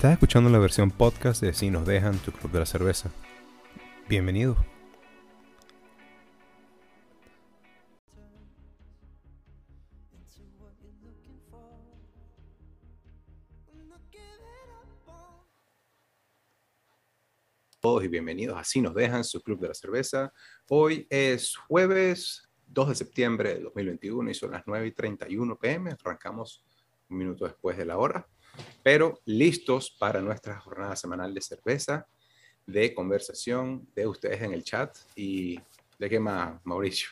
Estás escuchando la versión podcast de Si nos dejan tu club de la cerveza. Bienvenido. Todos y bienvenidos a Si nos dejan su club de la cerveza. Hoy es jueves 2 de septiembre de 2021 y son las 9 y 31 pm. Arrancamos un minuto después de la hora pero listos para nuestra jornada semanal de cerveza, de conversación, de ustedes en el chat y de qué más, Mauricio.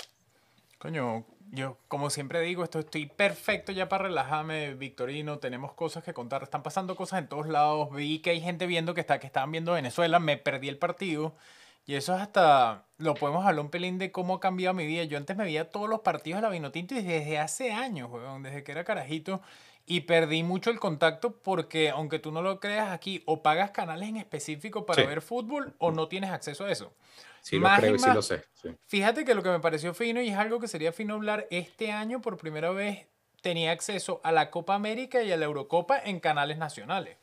Coño, yo como siempre digo, esto estoy perfecto ya para relajarme, Victorino, tenemos cosas que contar, están pasando cosas en todos lados, vi que hay gente viendo que, está, que estaban viendo Venezuela, me perdí el partido. Y eso es hasta, lo podemos hablar un pelín de cómo ha cambiado mi vida. Yo antes me veía todos los partidos de la Vinotinto desde hace años, desde que era carajito y perdí mucho el contacto porque aunque tú no lo creas aquí, o pagas canales en específico para ver fútbol o no tienes acceso a eso. Sí, lo creo y sí lo sé. Fíjate que lo que me pareció fino y es algo que sería fino hablar, este año por primera vez tenía acceso a la Copa América y a la Eurocopa en canales nacionales.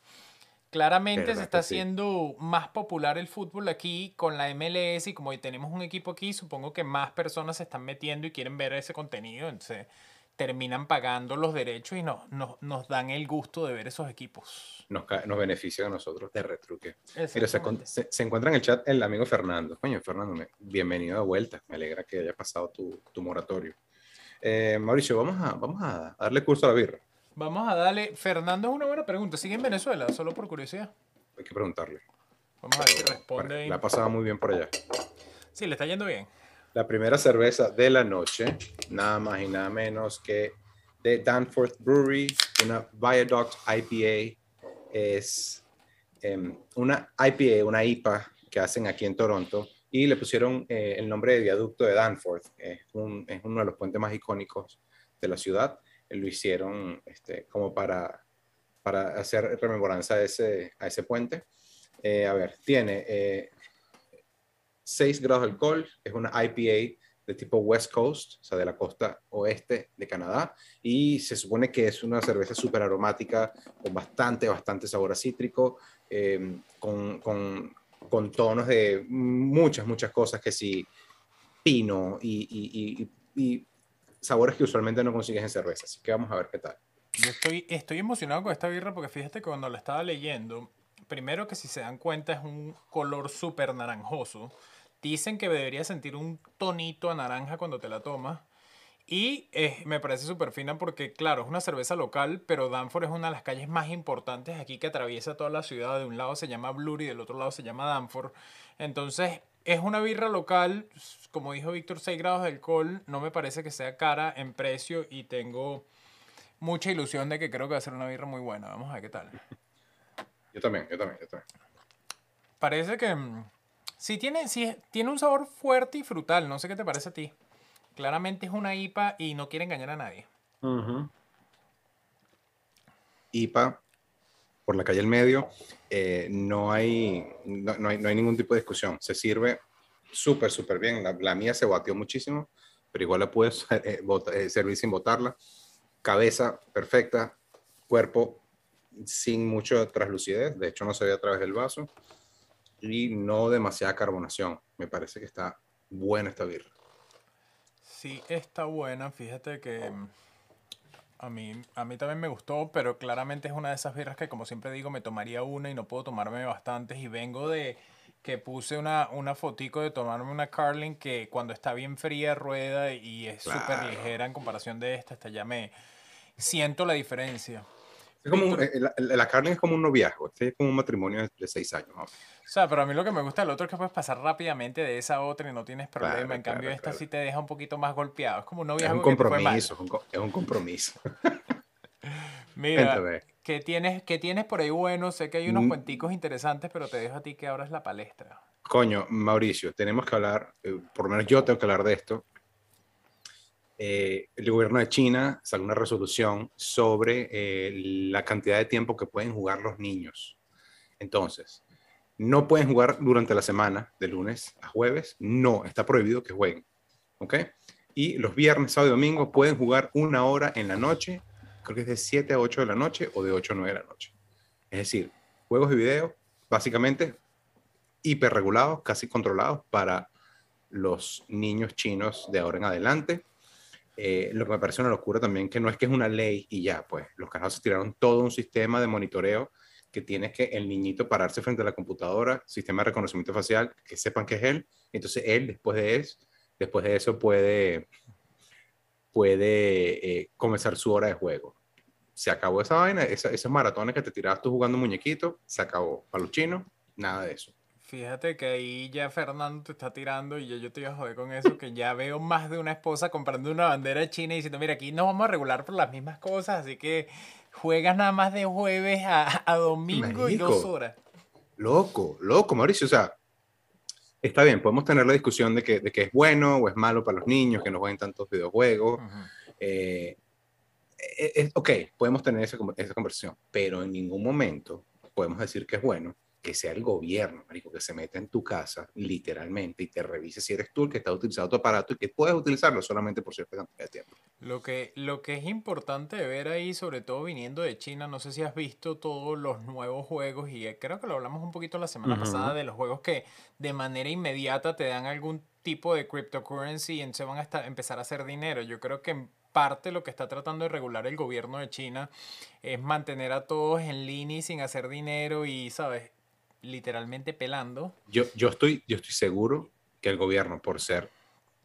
Claramente se está haciendo más popular el fútbol aquí con la MLS y como tenemos un equipo aquí, supongo que más personas se están metiendo y quieren ver ese contenido. Entonces, terminan pagando los derechos y nos, nos, nos dan el gusto de ver esos equipos. Nos, nos beneficia a nosotros de retruque. Mira, se, se, encuentra en el chat el amigo Fernando. Coño, Fernando, bienvenido de vuelta. Me alegra que haya pasado tu, tu moratorio. Eh, Mauricio, vamos a, vamos a darle curso a la birra. Vamos a darle. Fernando es una buena pregunta. ¿Sigue en Venezuela? Solo por curiosidad. Hay que preguntarle. Vamos a ver si responde. La ha pasado muy bien por allá. Sí, le está yendo bien la primera cerveza de la noche, nada más y nada menos que de Danforth Brewery, una Viaduct IPA. Es em, una IPA, una IPA que hacen aquí en Toronto y le pusieron eh, el nombre de viaducto de Danforth. Es, uno de los puentes más icónicos de la ciudad. Lo hicieron este, como para, para hacer rememoranza a ese, a ese puente. Eh, a ver, tiene eh, 6 grados de alcohol, es una IPA de tipo West Coast, o sea, de la costa oeste de Canadá, y se supone que es una cerveza súper aromática, con bastante, bastante sabor a cítrico, eh, con, con, con, tonos de muchas, muchas cosas que sí, pino y, y, y, sabores que usualmente no consigues en cerveza, así que vamos a ver qué tal. Yo estoy, estoy emocionado con esta birra porque fíjate que cuando la estaba leyendo, primero que si se dan cuenta es un color súper naranjoso, Dicen que debería sentir un tonito a naranja cuando te la tomas. Y eh, me parece súper fina porque, claro, es una cerveza local, pero Danforth es una de las calles más importantes aquí que atraviesa toda la ciudad. De un lado se llama Blur y del otro lado se llama Danforth. Entonces, es una birra local, como dijo Víctor, 6 grados de alcohol. No me parece que sea cara en precio y tengo mucha ilusión de que creo que va a ser una birra muy buena. Vamos a ver qué tal. Yo también, yo también, yo también. Parece que mm, Sí tiene, sí tiene un sabor fuerte y frutal, no sé qué te parece a ti. Claramente es una IPA y no quiere engañar a nadie. IPA, por la calle El Medio, eh, no, hay, no, hay, ningún tipo de discusión. Se sirve súper, súper bien. La, mía se batió muchísimo, pero igual la puedes eh, eh, servir sin botarla. Cabeza perfecta, cuerpo sin mucho traslucidez, de hecho no se ve a través del vaso y no demasiada carbonación. Me parece que está buena esta birra. Sí, está buena. Fíjate que mm, a mí, a mí también me gustó, pero claramente es una de esas birras que, como siempre digo, me tomaría una y no puedo tomarme bastantes. Y vengo de que puse una, una fotico de tomarme una Carling que cuando está bien fría rueda y es súper ligera en comparación de esta. Hasta ya me siento la diferencia. Es como eh, la, carne es como un noviazgo, es como un matrimonio de, seis años. O sea, pero a mí lo que me gusta del otro es que puedes pasar rápidamente de esa a otra y no tienes problema. en cambio, esta sí te deja un poquito más golpeado. Es como un noviazgo. Es un compromiso, es un compromiso. Mira, ¿qué tienes, ¿qué tienes por ahí bueno? Sé que hay unos mm. cuenticos interesantes, pero te dejo a ti que abras la palestra. Coño, Mauricio, tenemos que hablar, eh, por lo menos yo tengo que hablar de esto, eh, el gobierno de China sacó una resolución sobre eh, la cantidad de tiempo que pueden jugar los niños. Entonces, no pueden jugar durante la semana, de lunes a jueves, no, está prohibido que jueguen. ¿Ok? Y los viernes, sábado y domingo pueden jugar una hora en la noche, creo que es de 7 a 8 de la noche o de 8 a 9 de la noche. Es decir, juegos y video, básicamente hiperregulados, casi controlados para los niños chinos de ahora en adelante. Eh, lo que me parece una locura también, que no es que es una ley y ya, pues los canales se tiraron todo un sistema de monitoreo que tiene que el niñito pararse frente a la computadora, sistema de reconocimiento facial, que sepan que es él, entonces él después de eso, después de eso puede, puede eh, comenzar su hora de juego. Se acabó esa vaina, esa, esos maratones que te tirabas tú jugando muñequito, se acabó. Para los chinos, nada de eso. Fíjate que ahí ya Fernando te está tirando y yo, yo te iba a joder con eso, que ya veo más de una esposa comprando una bandera china y diciendo, mira, aquí nos vamos a regular por las mismas cosas, así que juegas nada más de jueves a, a domingo y dos horas. Loco, loco, Mauricio, o sea, está bien, podemos tener la discusión de que, de que es bueno o es malo para los niños que no jueguen tantos videojuegos. Eh, eh, ok, podemos tener esa, esa conversación, pero en ningún momento podemos decir que es bueno que sea el gobierno, marico, que se meta en tu casa, literalmente, y te revise si eres tú el que está utilizando tu aparato y que puedes utilizarlo solamente por cierta cantidad de tiempo. Lo que, lo que es importante ver ahí, sobre todo viniendo de China, no sé si has visto todos los nuevos juegos, y creo que lo hablamos un poquito la semana pasada, de los juegos que de manera inmediata te dan algún tipo de cryptocurrency y entonces van a empezar a hacer dinero. Yo creo que en parte lo que está tratando de regular el gobierno de China es mantener a todos en línea y sin hacer dinero y, ¿sabes? Literalmente pelando. Yo, yo, estoy, yo estoy seguro que el gobierno, por ser,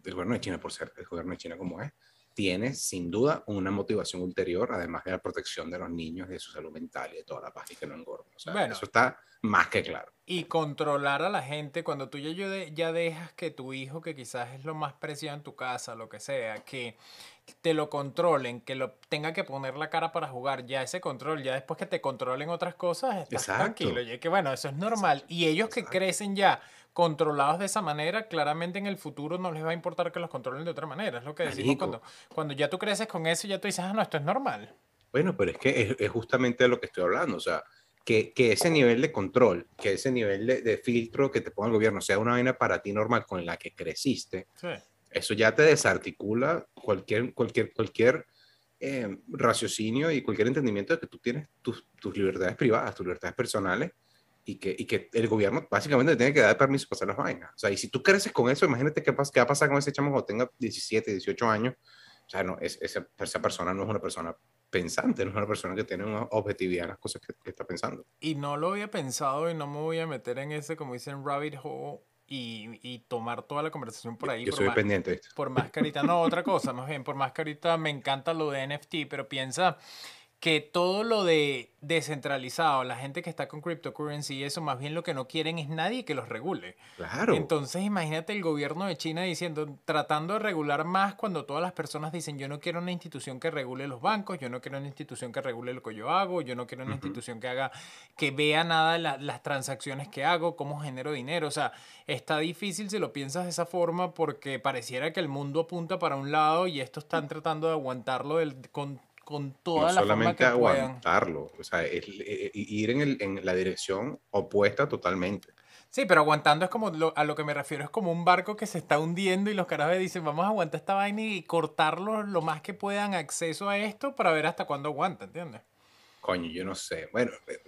el gobierno de China, por ser el gobierno de China como es, tiene sin duda una motivación ulterior, además de la protección de los niños, de su salud mental y de toda la paz y que no engordan. bueno, eso está más que claro. Y controlar a la gente cuando tú ya, ya dejas que tu hijo, que quizás es lo más preciado en tu casa, lo que sea, que te lo controlen, que lo tenga que poner la cara para jugar, ya ese control, ya después que te controlen otras cosas, estás tranquilo. Y que bueno, eso es normal. Y ellos que crecen ya controlados de esa manera, claramente en el futuro no les va a importar que los controlen de otra manera. Es lo que decimos cuando, cuando ya tú creces con eso, ya tú dices, ah, no, esto es normal. Bueno, pero es que es, justamente de lo que estoy hablando. O sea, que, que, ese nivel de control, que ese nivel de, de, filtro que te ponga el gobierno sea una vaina para ti normal con la que creciste, sí eso ya te desarticula cualquier, cualquier, cualquier eh, raciocinio y cualquier entendimiento de que tú tienes tus, tus libertades privadas, tus libertades personales y que, y que el gobierno básicamente tiene que dar permiso para hacer las vainas. O sea, y si tú creces con eso, imagínate qué, qué va a pasar con ese chamo cuando tenga 17, 18 años. O sea, no, es, esa, esa, persona no es una persona pensante, no es una persona que tiene una objetividad en las cosas que, que, está pensando. Y no lo había pensado y no me voy a meter en ese, como dicen, rabbit hole y, y, tomar toda la conversación por ahí. Yo soy pendiente. Por más carita, no, otra cosa, más bien, por más carita me encanta lo de NFT, pero piensa que todo lo de descentralizado, la gente que está con cryptocurrency y eso, más bien lo que no quieren es nadie que los regule. Claro. Entonces, imagínate el gobierno de China diciendo, tratando de regular más cuando todas las personas dicen, yo no quiero una institución que regule los bancos, yo no quiero una institución que regule lo que yo hago, yo no quiero una institución que haga, que vea nada las transacciones que hago, cómo genero dinero. O sea, está difícil si lo piensas de esa forma porque pareciera que el mundo apunta para un lado y estos están tratando de aguantarlo del, con con toda la solamente forma que aguantarlo, o sea, ir en, el, en, la dirección opuesta totalmente. Sí, pero aguantando es como a lo que me refiero, es como un barco que se está hundiendo y los carajos dicen, vamos a aguantar esta vaina y cortarlo lo más que puedan acceso a esto para ver hasta cuándo aguanta, ¿entiendes? Coño, yo no sé. Bueno, eh,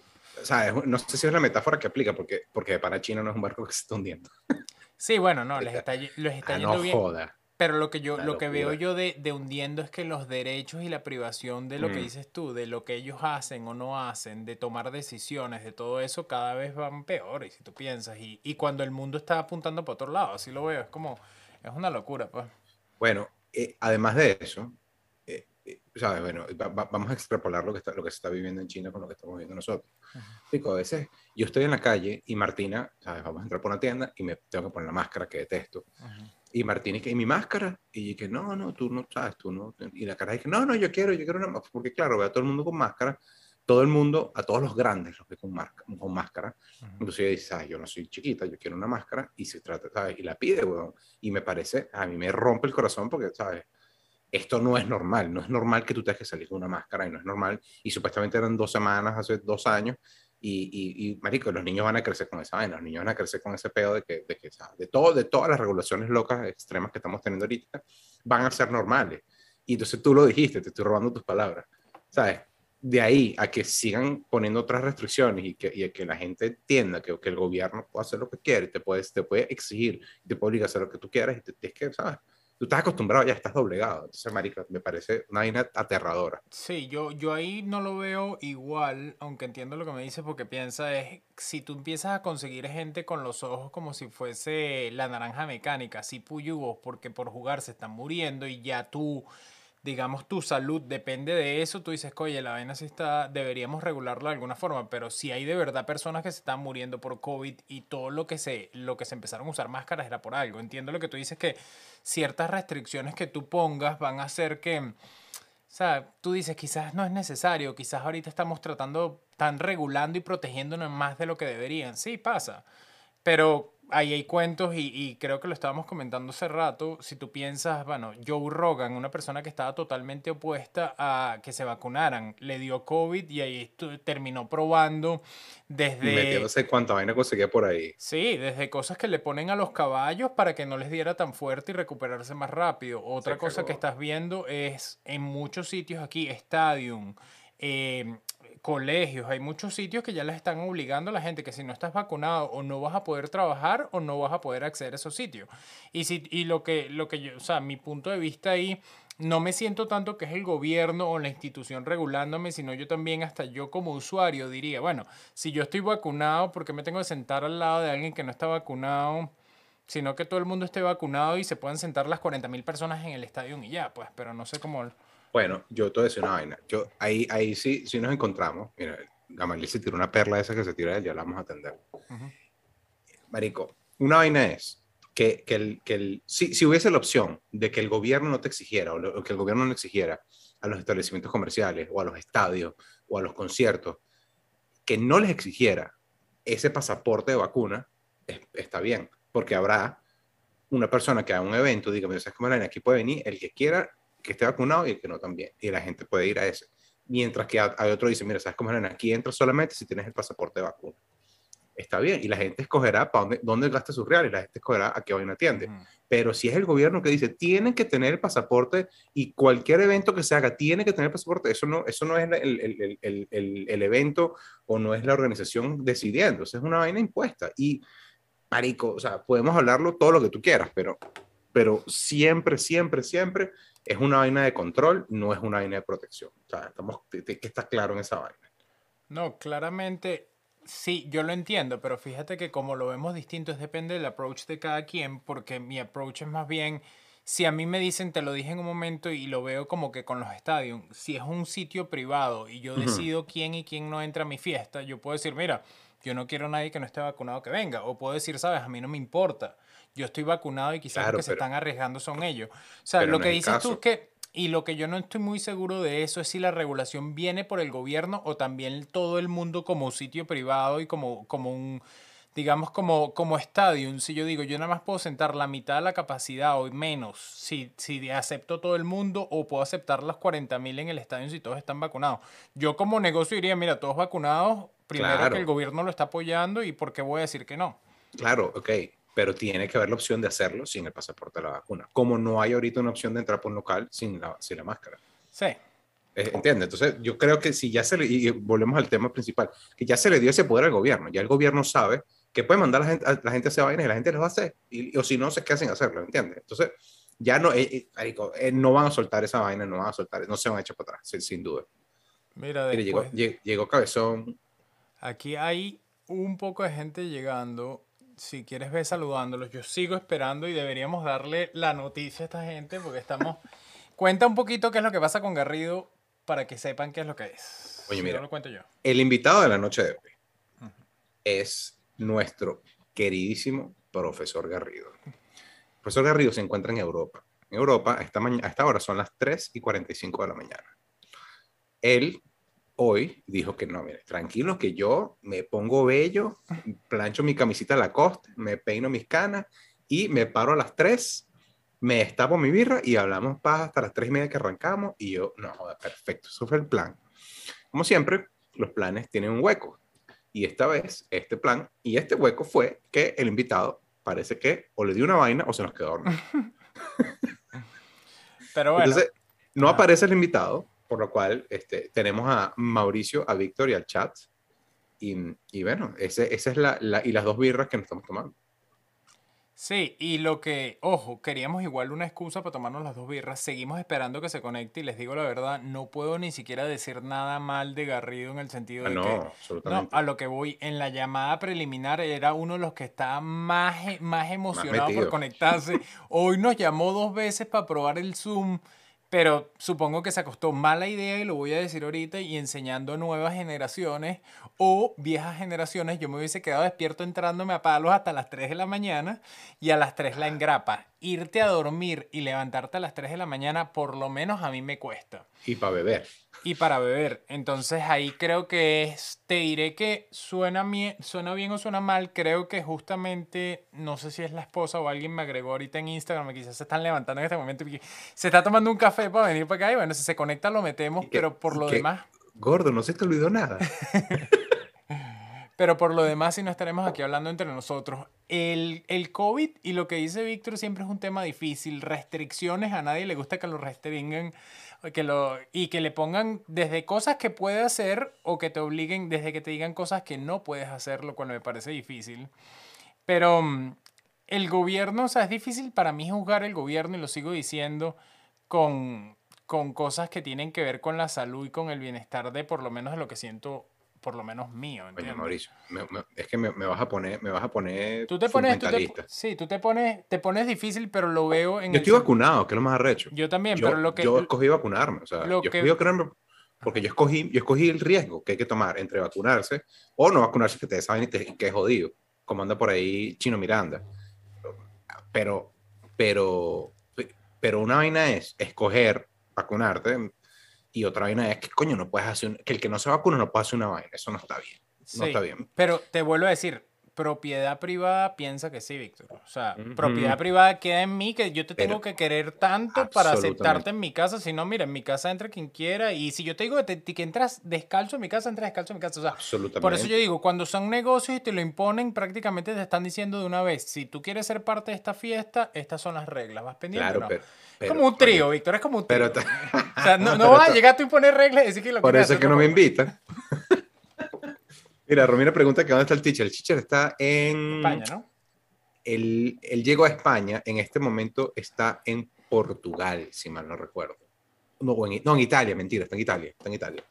o sea, no sé si es la metáfora que aplica, porque, porque para China no es un barco que se está hundiendo. Sí, bueno, no, les está, les está ah, yendo no Joda. Pero lo que yo, lo que veo yo de, de, hundiendo es que los derechos y la privación de lo que mm. dices tú, de lo que ellos hacen o no hacen, de tomar decisiones, de todo eso, cada vez van peores, si tú piensas. Y, y cuando el mundo está apuntando para otro lado, así lo veo, es como, es una locura, pues. Bueno, eh, además de eso, eh, eh, ¿sabes? Bueno, vamos a extrapolar lo que, está, lo que se está viviendo en China con lo que estamos viviendo nosotros. Digo, a veces yo estoy en la calle y Martina, ¿sabes? Vamos a entrar por una tienda y me tengo que poner la máscara que detesto. Y Martín, ¿y mi máscara? Y que no, no, tú no sabes, tú no. Y la cara dice, no, no, yo quiero, yo quiero una máscara. Porque claro, ve a todo el mundo con máscara, todo el mundo, a todos los grandes, los que con, con máscara. Entonces ella dice, ah, yo no soy chiquita, yo quiero una máscara. Y se trata, ¿sabes? Y la pide, weón. Y me parece, a mí me rompe el corazón porque, ¿sabes? Esto no es normal, no es normal que tú tengas que salir con una máscara y no es normal. Y supuestamente eran dos semanas, hace dos años, y, y, marico, los niños van a crecer con esa vaina, los niños van a crecer con ese pedo de que, de, que, de, todo, de todas las regulaciones locas, extremas que estamos teniendo ahorita, van a ser normales. Y entonces tú lo dijiste, te estoy robando tus palabras. ¿Sabes? de ahí a que sigan poniendo otras restricciones y que, y que la gente entienda que, que, el gobierno puede hacer lo que quiere, te, puedes, te puede exigir, te puede obligar a hacer lo que tú quieras, y te, es que, ¿sabes? Tú estás acostumbrado, ya estás doblegado. Entonces, marica, me parece una vaina aterradora. Sí, yo, yo ahí no lo veo igual, aunque entiendo lo que me dices, porque piensa es, si tú empiezas a conseguir gente con los ojos como si fuese la naranja mecánica, así puyugos, porque por jugar se están muriendo y ya tú digamos, tu salud depende de eso, tú dices, oye, la vaina sí está, deberíamos regularla de alguna forma, pero si hay de verdad personas que se están muriendo por COVID y todo lo que se, lo que se empezaron a usar máscaras era por algo. Entiendo lo que tú dices, que ciertas restricciones que tú pongas van a hacer que, o sea, tú dices, quizás no es necesario, quizás ahorita estamos tratando, tan regulando y protegiéndonos más de lo que deberían. Sí, pasa. Pero ahí hay cuentos y, y, creo que lo estábamos comentando hace rato. Si tú piensas, bueno, Joe Rogan, una persona que estaba totalmente opuesta a que se vacunaran, le dio COVID y ahí terminó probando desde... Metiéndose cuánta vaina conseguía por ahí. Sí, desde cosas que le ponen a los caballos para que no les diera tan fuerte y recuperarse más rápido. Otra cosa que estás viendo es en muchos sitios aquí, Stadium, eh, colegios, hay muchos sitios que ya les están obligando a la gente que si no estás vacunado o no vas a poder trabajar o no vas a poder acceder a esos sitios. Y, si, y lo, que, lo que yo, o sea, mi punto de vista ahí, no me siento tanto que es el gobierno o la institución regulándome, sino yo también, hasta yo como usuario, diría, bueno, si yo estoy vacunado, ¿por qué me tengo que sentar al lado de alguien que no está vacunado? Sino que todo el mundo esté vacunado y se puedan sentar las 40.000 personas en el estadio y ya, pues, pero no sé cómo... Bueno, yo te voy a decir una vaina. Yo, ahí, ahí sí, sí nos encontramos. Mira, Gamaliel se tiró una perla esa que se tira ya la vamos a atender. Marico, una vaina es que, que, el, que el, si, si, hubiese la opción de que el gobierno no te exigiera o, que el gobierno no exigiera a los establecimientos comerciales o a los estadios o a los conciertos, que no les exigiera ese pasaporte de vacuna, está bien, porque habrá una persona que haga un evento, diga, mira, ¿sabes cómo Aquí puede venir el que quiera que esté vacunado y el que no también. Y la gente puede ir a ese. Mientras que hay otro dice, mira, ¿sabes cómo es? Aquí entras solamente si tienes el pasaporte de vacuna. Está bien, y la gente escogerá para dónde, dónde gasta sus reales, la gente escogerá a qué vaina atiende. Pero si es el gobierno que dice, tienen que tener el pasaporte y cualquier evento que se haga tiene que tener el pasaporte, eso no, eso no es el, el, el, el, el evento o no es la organización decidiendo, eso es una vaina impuesta. Y, marico, o sea, podemos hablarlo todo lo que tú quieras, pero, pero siempre, siempre, siempre es una vaina de control, no es una vaina de protección. O sea, estamos, que está claro en esa vaina. No, claramente sí, yo lo entiendo, pero fíjate que como lo vemos distinto, es depende del approach de cada quien, porque mi approach es más bien, si a mí me dicen, te lo dije en un momento y lo veo como que con los estadios, si es un sitio privado y yo decido quién y quién no entra a mi fiesta, yo puedo decir, mira, yo no quiero a nadie que no esté vacunado que venga, o puedo decir, sabes, a mí no me importa yo estoy vacunado y quizás los que se están arriesgando son ellos. O sea, lo que dices tú es que, y lo que yo no estoy muy seguro de eso es si la regulación viene por el gobierno o también todo el mundo como sitio privado y como, como un, digamos, como, como estadio. Si yo digo, yo nada más puedo sentar la mitad de la capacidad o menos si, si acepto todo el mundo o puedo aceptar las 40 mil en el estadio si todos están vacunados. Yo como negocio diría, mira, todos vacunados, primero que el gobierno lo está apoyando y por qué voy a decir que no. Claro, ok pero tiene que haber la opción de hacerlo sin el pasaporte de la vacuna. Como no hay ahorita una opción de entrar por un local sin la, sin la máscara. Sí. Eh, ¿Entiendes? Entonces, yo creo que si ya se le, y volvemos al tema principal, que ya se le dio ese poder al gobierno, ya el gobierno sabe que puede mandar a la gente a, la gente a hacer vainas y la gente lo va a hacer, y, o si no, se qué hacen hacerlo, ¿entiendes? Entonces, ya no, eh, eh, no van a soltar esa vaina, no van a soltar, no se van a echar para atrás, sin, duda. Mira, después, llegó, llegó Cabezón. Aquí hay un poco de gente llegando si quieres ver saludándolos, yo sigo esperando y deberíamos darle la noticia a esta gente porque estamos... Cuenta un poquito qué es lo que pasa con Garrido para que sepan qué es lo que es. Oye, mira, lo cuento yo. el invitado de la noche de hoy es nuestro queridísimo profesor Garrido. El profesor Garrido se encuentra en Europa. En Europa, esta, a esta hora son las 3 y 45 de la mañana. Él hoy dijo que no, mire, tranquilo, que yo me pongo bello, plancho mi camisita a la costa, me peino mis canas y me paro a las 3, me destapo mi birra y hablamos paz hasta las 3 y media que arrancamos y yo, no, joder, perfecto, eso fue el plan. Como siempre, los planes tienen un hueco y esta vez este plan y este hueco fue que el invitado parece que o le dio una vaina o se nos quedó Pero bueno. Entonces, no aparece el invitado, por lo cual este, tenemos a Mauricio, a Víctor y al chat. Y, y bueno, esa es la, la, y las dos birras que nos estamos tomando. Sí, y lo que, ojo, queríamos igual una excusa para tomarnos las dos birras. Seguimos esperando que se conecte y les digo la verdad, no puedo ni siquiera decir nada mal de Garrido en el sentido Ah, de no, que absolutamente. no, a lo que voy en la llamada preliminar era uno de los que estaba más, más emocionado por conectarse. Hoy nos llamó dos veces para probar el Zoom, pero supongo que se acostó mala idea y lo voy a decir ahorita y enseñando a nuevas generaciones o viejas generaciones. Yo me hubiese quedado despierto entrándome a palos hasta las 3 de la mañana y a las 3 la engrapa. Irte a dormir y levantarte a las 3 de la mañana, por lo menos a mí me cuesta Y para beber. Y para beber. Entonces ahí creo que es, te diré que suena, mie- suena bien o suena mal. Creo que justamente, no sé si es la esposa o alguien me agregó ahorita en Instagram, quizás se están levantando en este momento y se está tomando un café para venir para acá y bueno, si se conecta lo metemos, que- pero por lo que- demás... Gordo, no se te olvidó nada. Pero por lo demás, si no estaremos aquí hablando entre nosotros. El, el COVID y lo que dice Víctor siempre es un tema difícil. Restricciones, a nadie le gusta que lo restringan que lo, y que le pongan desde cosas que puede hacer o que te obliguen, desde que te digan cosas que no puedes hacer, lo cual me parece difícil. Pero mm, el gobierno, o sea, es difícil para mí juzgar el gobierno y lo sigo diciendo con, con cosas que tienen que ver con la salud y con el bienestar de por lo menos de lo que siento, por lo menos mío. Oye, ¿entiendes? Mauricio, me- me- es que me, me vas a poner, me vas a poner Tú te pones, tú te, sí, tú te pones, te pones difícil, pero lo veo en Yo el estoy sen- vacunado, que es lo más arrecho. Yo también, yo, pero lo que yo escogí vacunarme, o sea, lo yo que- escogí vacunarme porque yo escogí, yo escogí el riesgo que hay que tomar entre vacunarse o no vacunarse, que te saben y te- que es jodido, como anda por ahí Chino Miranda. Pero, pero, pero una vaina es escoger vacunarte y otra vaina es que, coño, no puedes hacer, un- que el que no se vacuna no puede hacer una vaina, eso no está bien, no sí, está bien. Pero te vuelvo a decir, propiedad privada piensa que sí, Víctor. O sea, propiedad privada queda en mí, que yo te tengo Pero- que querer tanto para aceptarte en mi casa. Si no, mira, en mi casa entra quien quiera. Y si yo te digo que, te- que entras descalzo en mi casa, entras descalzo en mi casa. O sea, Absolutamente. Por eso yo digo, cuando son negocios y te lo imponen, prácticamente te están diciendo de una vez, si tú quieres ser parte de esta fiesta, estas son las reglas. ¿Vas pendiente? Claro, no? pero, es como un trío, Víctor, es como un trío. Pero, o sea, no, no vas a llegar tú a imponer reglas y decir que lo Por eso es que no me invitan. Mira, Romina pregunta que dónde está el teacher. El teacher está en... España, ¿no? Él, él llegó a España, en este momento está en Portugal, si mal no recuerdo. No, en, no, en Italia, mentira, está en Italia, está en Italia.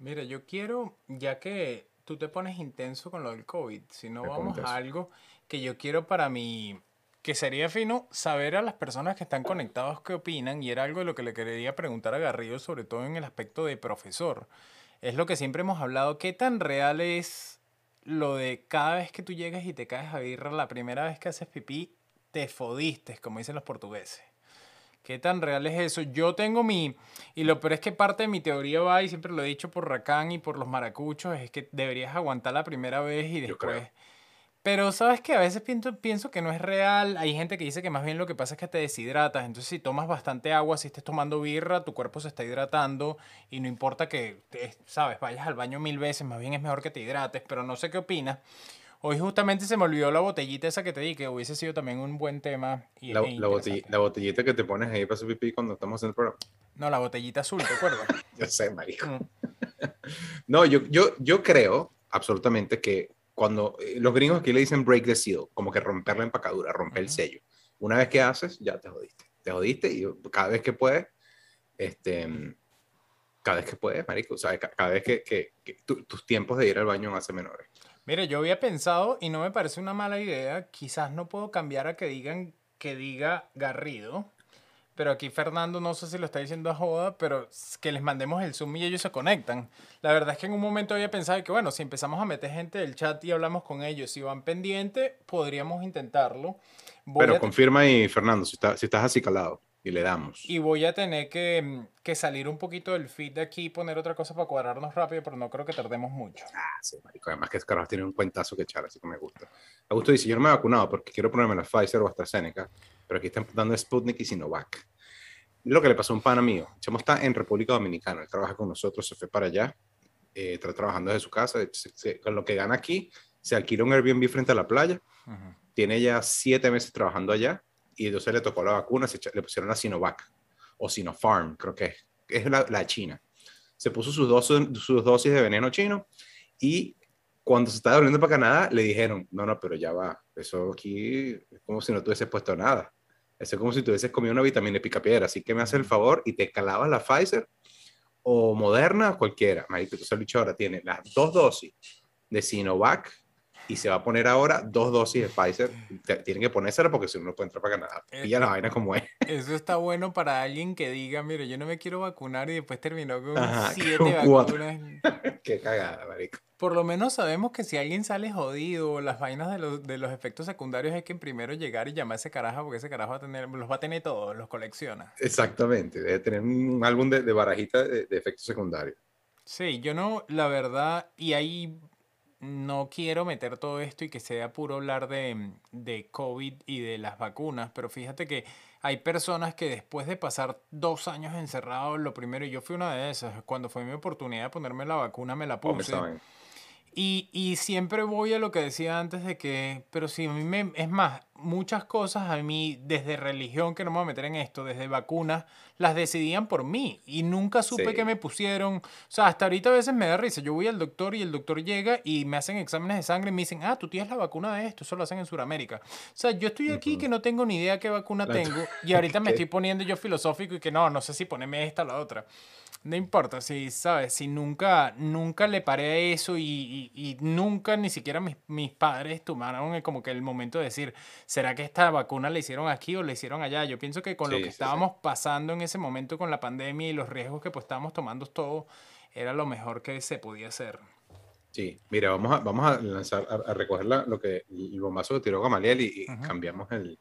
Mira, yo quiero, ya que tú te pones intenso con lo del COVID, si no Me vamos a algo que yo quiero para mí, que sería fino saber a las personas que están conectados qué opinan, y era algo de lo que le quería preguntar a Garrido, sobre todo en el aspecto de profesor. Es lo que siempre hemos hablado, ¿qué tan real es lo de cada vez que tú llegas y te caes a birra, la primera vez que haces pipí, te fodiste, como dicen los portugueses? ¿Qué tan real es eso? Yo tengo mi... Y lo peor es que parte de mi teoría va, y siempre lo he dicho por Racán y por los maracuchos, es que deberías aguantar la primera vez y después... Pero sabes que a veces pienso, pienso que no es real. Hay gente que dice que más bien lo que pasa es que te deshidratas. Entonces si tomas bastante agua, si estés tomando birra, tu cuerpo se está hidratando y no importa que, te- sabes, vayas al baño mil veces, más bien es mejor que te hidrates. Pero no sé qué opinas. Hoy justamente se me olvidó la botellita esa que te di, que hubiese sido también un buen tema. Y, La, la, interesante. la botellita que te pones ahí para hacer pipí cuando estamos haciendo el programa. No, la botellita azul, ¿te acuerdas? Yo sé, marico. Mm. No, yo, yo, yo creo absolutamente que cuando eh, los gringos aquí le dicen break the seal, como que romper la empacadura, romper el Ujú. sello. Una vez que haces, ya te jodiste. Te jodiste y cada vez que puedes, este, cada vez que puedes, marico, ca- cada vez que, que- que tu- tus tiempos de ir al baño van a ser menores. Mire, yo había pensado, y no me parece una mala idea, quizás no puedo cambiar a que digan que diga Garrido, pero aquí Fernando no sé si lo está diciendo a joda, pero que les mandemos el Zoom y ellos se conectan. La verdad es que en un momento había pensado que, bueno, si empezamos a meter gente del chat y hablamos con ellos, si van pendiente, podríamos intentarlo. Voy Pero confirma ahí, Fernando, si, está- si estás así calado y le damos. Y voy a tener que, mm, que salir un poquito del feed de aquí y poner otra cosa para cuadrarnos rápido, pero no creo que tardemos mucho. Ah, sí, marico. Además que carajo tiene un cuentazo que echar, así que me gusta. Augusto dice, yo no me he vacunado porque quiero ponerme la Pfizer o AstraZeneca, pero aquí están dando Sputnik y Sinovac. Lo que le pasó a un pana mío. Chamo está en República Dominicana, él trabaja con nosotros, se fue para allá, eh, está trabajando desde su casa, se- se- con lo que gana aquí, se alquila un Airbnb frente a la playa, Ujú. tiene ya siete meses trabajando allá y entonces le tocó la vacuna, se le pusieron la Sinovac o Sinopharm, creo que es. es la, la china. Se puso sus dosis, sus dosis de veneno chino y cuando se estaba volviendo para Canadá le dijeron, no, no, pero ya va, eso aquí es como si no tuviese puesto nada. Eso es como si tuvieses comido una vitamina picapiedra, así que me hace el favor y te calabas la Pfizer o Moderna, cualquiera. Marico, entonces el bicho ahora tiene las dos dosis de Sinovac y se va a poner ahora dos dosis de Pfizer. Tienen que ponérsela porque si no, no puede entrar para Canadá. Y ya la vaina como es. Eso está bueno para alguien que diga, mire, yo no me quiero vacunar y después terminó con Ajá, siete con vacunas. Qué cagada, marico. Por lo menos sabemos que si alguien sale jodido, las vainas de los, de los efectos secundarios hay que primero llegar y llamar a ese carajo porque ese carajo va a tener, los va a tener todos, los colecciona. Exactamente. Debe tener un álbum de, de barajita de, de efectos secundarios. Sí, yo no, la verdad, y ahí no quiero meter todo esto y que sea puro hablar de, de COVID y de las vacunas, pero fíjate que hay personas que después de pasar dos años encerrados, lo primero, y yo fui una de esas, cuando fue mi oportunidad de ponerme la vacuna, me la puse. Y, y siempre voy a lo que decía antes de que, pero si a mí me, es más, muchas cosas a mí, desde religión, que no me voy a meter en esto, desde vacunas, las decidían por mí y nunca supe Sí. que me pusieron. O sea, hasta ahorita a veces me da risa. Yo voy al doctor y el doctor llega y me hacen exámenes de sangre y me dicen, ah, tú tienes la vacuna de esto, eso lo hacen en Sudamérica. O sea, yo estoy aquí que no tengo ni idea qué vacuna La- tengo y ahorita me estoy poniendo yo filosófico y que no, no sé si ponerme esta o la otra. No importa, si, ¿sabes? Si nunca, nunca le paré a eso y, y- y nunca ni siquiera mis, mis padres tomaron como que el momento de decir, ¿será que esta vacuna la hicieron aquí o la hicieron allá? Yo pienso que con lo que sí, sí. estábamos pasando en ese momento con la pandemia y los riesgos que pues estábamos tomando todo, era lo mejor que se podía hacer. Sí, mira, vamos a, vamos a lanzar, a, a recoger la- lo que, el bombazo que tiró Gamaliel y, cambiamos el,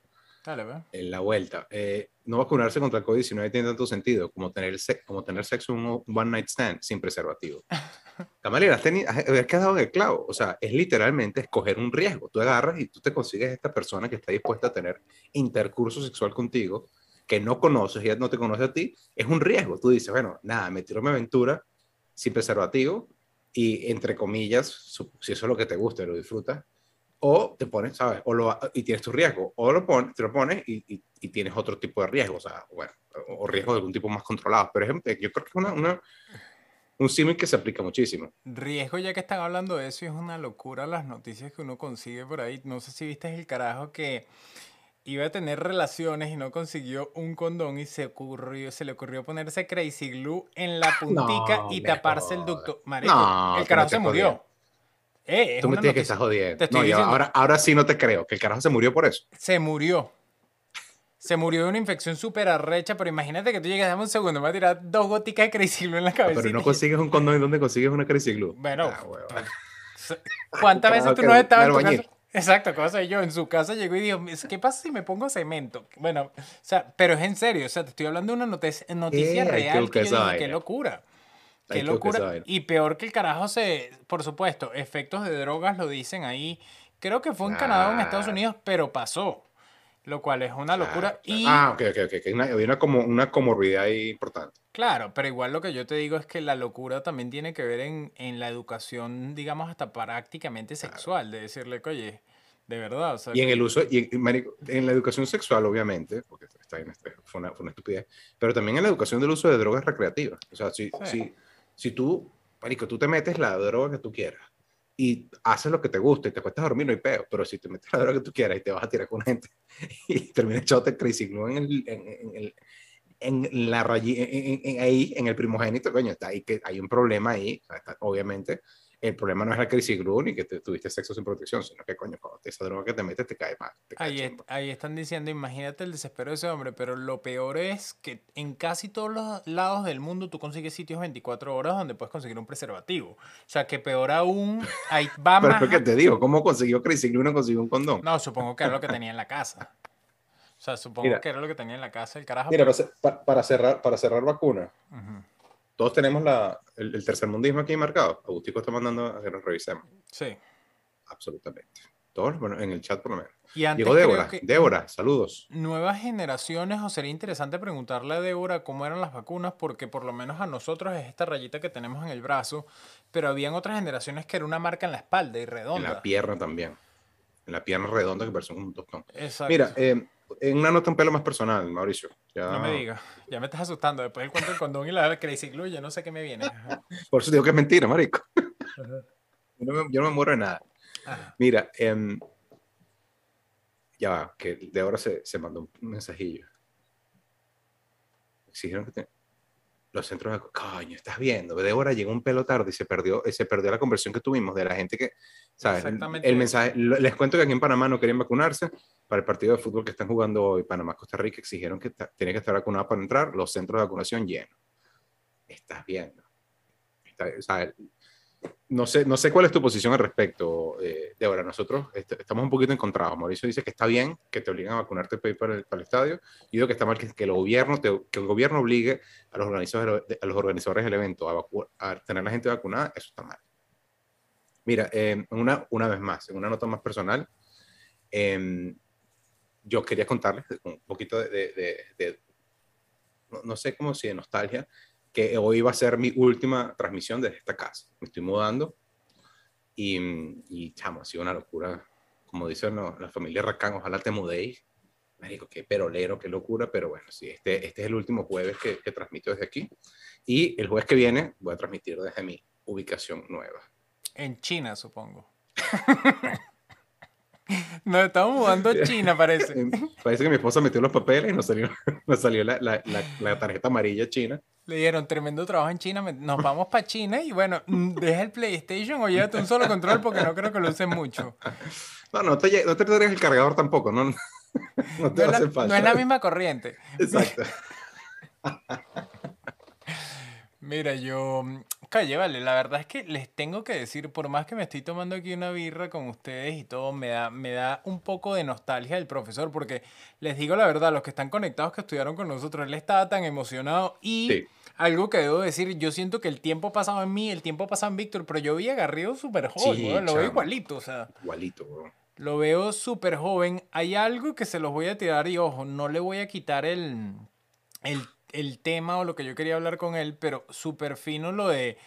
Dale, ve. en la vuelta. Eh, no vacunarse contra el COVID-19 tiene tanto sentido como tener, como tener sexo en un one night stand sin preservativo. Gamaliel, has, tenido, has, quedado en el clavo. O sea, es literalmente escoger un riesgo. Tú agarras y tú te consigues esta persona que está dispuesta a tener intercurso sexual contigo, que no conoces y ella no te conoce a ti. Es un riesgo. Tú dices, bueno, nada, me tiro mi aventura sin preservativo y, entre comillas, si eso es lo que te gusta y lo disfrutas, o te pones, ¿sabes? O lo, y tienes tu riesgo, o lo pones, te lo pones y, y- y tienes otro tipo de riesgo, o sea, bueno, o, riesgo de algún tipo más controlado. Pero ejemplo, yo creo que es una, una- un símil que se aplica muchísimo. Riesgo, ya que están hablando de eso, y es una locura las noticias que uno consigue por ahí. No sé si viste el carajo que iba a tener relaciones y no consiguió un condón y se ocurrió, se le ocurrió ponerse Crazy Glue en la puntica No y taparse el ducto. Marico, No, el carajo me se murió. Eh, Tú me tienes que estar jodiendo. No, diciendo. ahora, ahora sí no te creo, que el carajo se murió por eso. Se murió. Se murió de una infección súper arrecha, pero imagínate que tú llegas, dame un segundo, me voy a tirar dos goticas de Crazy en la Ah, cabeza. pero no consigues un condón y dónde consigues una Crazy Glue. Bueno, Ah, huevón. ¿Cuántas veces tú que no has estado en tu casa? Exacto, cosa yo en su casa llegó y dijo, ¿qué pasa si me pongo cemento? Bueno, o sea, pero es en serio, o sea, te estoy hablando de una noticia, noticia Eh, que real que buscar yo dije, qué locura. Hay Qué locura. Y peor que el carajo se, por supuesto, efectos de drogas lo dicen ahí. Creo que fue en Canadá o en Estados Claro. Unidos, pero pasó. Lo cual es una locura. Claro, claro. Y Ah, ok, ok, ok. Una- Había una, como, una comorbilidad ahí importante. Claro, pero igual lo que yo te digo es que la locura también tiene que ver en, en la educación, digamos, hasta prácticamente sexual, de decirle que, oye, de verdad, o sea, Y en el uso, y en, en la educación sexual, obviamente, porque está bien, este, fue, una, fue una estupidez, pero también en la educación del uso de drogas recreativas. O sea, si, Sí. si, si tú, marico, tú te metes la droga que tú quieras y haces lo que te gusta y te cuesta dormir, no hay peo, pero si te metes la droga que tú quieras y te vas a tirar con gente y terminas echándote crazy glue en, el, en, en el- en la rayi- en- en- ahí, en el primogénito, coño, está ahí que hay un problema ahí, está- obviamente, el problema no es la crazy glue ni que te, tuviste sexo sin protección, sino que, coño, cuando esa droga que te metes te cae mal. te cae ahí, ahí están diciendo, imagínate el desespero de ese hombre, pero lo peor es que en casi todos los lados del mundo tú consigues sitios 24 horas donde puedes conseguir un preservativo. O sea, que peor aún, ahí va Pero más... es que te digo, ¿cómo consiguió Glue y no consiguió un condón? No, supongo que era lo que tenía en la casa. O sea, supongo Mira. que era lo que tenía en la casa el carajo. Mira, pero- para, ce- pa- para cerrar, para cerrar vacuna. Todos tenemos la, el, el tercermundismo aquí marcado. Agustico está mandando a que nos revisemos. Sí. Absolutamente. Todos, bueno, en el chat por lo menos. Y antes Llegó creo Débora. que- Débora, saludos. nuevas generaciones, o sería interesante preguntarle a Débora cómo eran las vacunas, porque por lo menos a nosotros es esta rayita que tenemos en el brazo, pero habían otras generaciones que era una marca en la espalda y En redonda. la pierna también. En la pierna redonda que parece un tostón. Exacto. Mira, eh, en una nota un pelo más personal, Mauricio. No me digas, ya me estás asustando. Después el cuento del condón y la Crazy Glue, yo no sé qué me viene. Por eso digo que es mentira, marico. Yo no, me, yo no me muero de nada. Mira, eh, ya va, que de ahora se, se mandó un mensajillo. Exigieron que te, los centros de coño, estás viendo, de ahora llegó un pelo tarde y se perdió, se perdió la conversión que tuvimos de la gente que, ¿sabes? El mensaje, les cuento que aquí en Panamá no querían vacunarse para el partido de fútbol que están jugando hoy, Panamá-Costa Rica, exigieron que tiene que estar vacunado para entrar, los centros de vacunación llenos. Estás viendo. Está, no sé, no sé cuál es tu posición al respecto, eh, Débora. Nosotros estamos un poquito encontrados. Mauricio dice que está bien que te obliguen a vacunarte para el, para el estadio. Y digo que está mal que, que el, gobierno que el gobierno obligue a los organizadores, a los organizadores del evento a, a tener a la gente vacunada. Eso está mal. Mira, eh, una, una vez más, en una nota más personal, eh, yo quería contarles un poquito de, de, de no, no, sé cómo si de nostalgia, que hoy va a ser mi última transmisión desde esta casa. Me estoy mudando y, y chamo, ha sido una locura. Como dicen no, la familia Racán, ojalá te mudéis. Marico, qué perolero, qué locura, pero bueno, sí, este, este es el último jueves que, que transmito desde aquí. Y el jueves que viene voy a transmitir desde mi ubicación nueva. En China, supongo. Nos estamos mudando a China, parece. parece que mi esposa metió los papeles y nos salió, nos salió la, la, la, tarjeta amarilla china. Le dieron tremendo trabajo en China. Nos vamos para China y bueno, mm, deja el PlayStation o llévate un solo control porque no creo que lo usen mucho. No, no te, no te traes el cargador tampoco, ¿no? No, te no, es la, no es la misma corriente. Exacto. Mira, yo Calle, vale, la verdad es que les tengo que decir, por más que me estoy tomando aquí una birra con ustedes y todo, me da, me da un poco de nostalgia el profesor, porque les digo la verdad, los que están conectados que estudiaron con nosotros, él estaba tan emocionado y algo que debo decir, yo siento que el tiempo pasado en mí, el tiempo pasado en Víctor, pero yo vi a Garrido súper joven, lo veo igualito, o sea. Igualito, bro. Lo veo súper joven. Hay algo que se los voy a tirar y ojo, no le voy a quitar el, el el tema o lo que yo quería hablar con él, pero súper fino lo de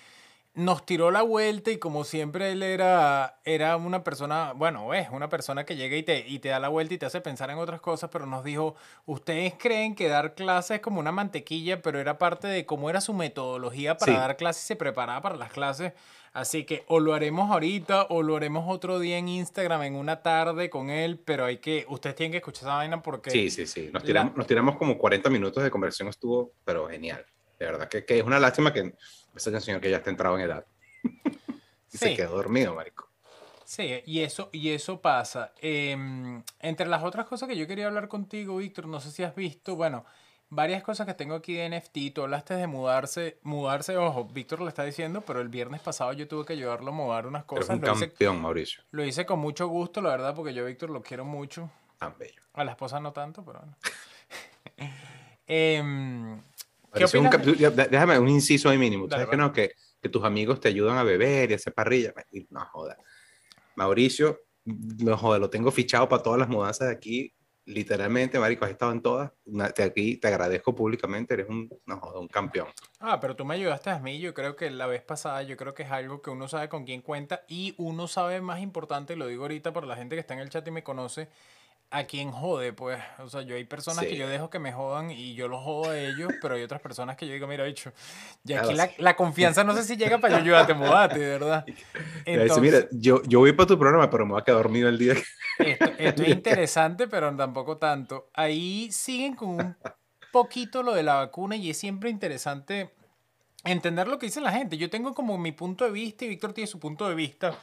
nos tiró la vuelta y como siempre él era, era una persona, bueno, es una persona que llega y te, y te da la vuelta y te hace pensar en otras cosas, pero nos dijo, ustedes creen que dar clases es como una mantequilla, pero era parte de cómo era su metodología para dar clases y se preparaba para las clases. Así que o lo haremos ahorita o lo haremos otro día en Instagram en una tarde con él, pero hay que, ustedes tienen que escuchar esa vaina porque... Sí, sí, sí, nos tiramos, nos tiramos como 40 minutos de conversación, estuvo, pero genial. De verdad que, que es una lástima que ese señor que ya está entrado en edad. y se quedó dormido, marico. Sí, y eso, y eso pasa. Em, entre las otras cosas que yo quería hablar contigo, Víctor, no sé si has visto, bueno, varias cosas que tengo aquí de NFT. Tú hablaste de mudarse, mudarse, ojo, Víctor lo está diciendo, pero el viernes pasado yo tuve que ayudarlo a mudar unas cosas. Es un campeón, Mauricio. Lo hice con mucho gusto, la verdad, porque yo, Víctor, lo quiero mucho. Tan bello. A la esposa no tanto, pero bueno. eh, ¿Qué un, déjame un inciso ahí mínimo. ¿Sabes que no? Que, que, tus amigos te ayudan a beber y a hacer parrilla. No joda. Mauricio, no joda, lo tengo fichado para todas las mudanzas de aquí. Literalmente, Marico, has estado en todas. De aquí te agradezco públicamente, eres un, no un campeón. Ah, pero tú me ayudaste a mí. Yo creo que la vez pasada, yo creo que es algo que uno sabe con quién cuenta y uno sabe más importante, lo digo ahorita para la gente que está en el chat y me conoce a quien jode, pues. O sea, yo hay personas que yo dejo que me jodan y yo los jodo a ellos, pero hay otras personas que yo digo, mira, bicho, y aquí la, la, confianza no sé si llega para yo ayudarte, mudate, de verdad. Entonces, mira, yo, yo voy para tu programa, pero me voy a quedar dormido el día. Esto, esto es interesante, pero tampoco tanto. Ahí siguen con un poquito lo de la vacuna y es siempre interesante entender lo que dice la gente. Yo tengo como mi punto de vista y Víctor tiene su punto de vista.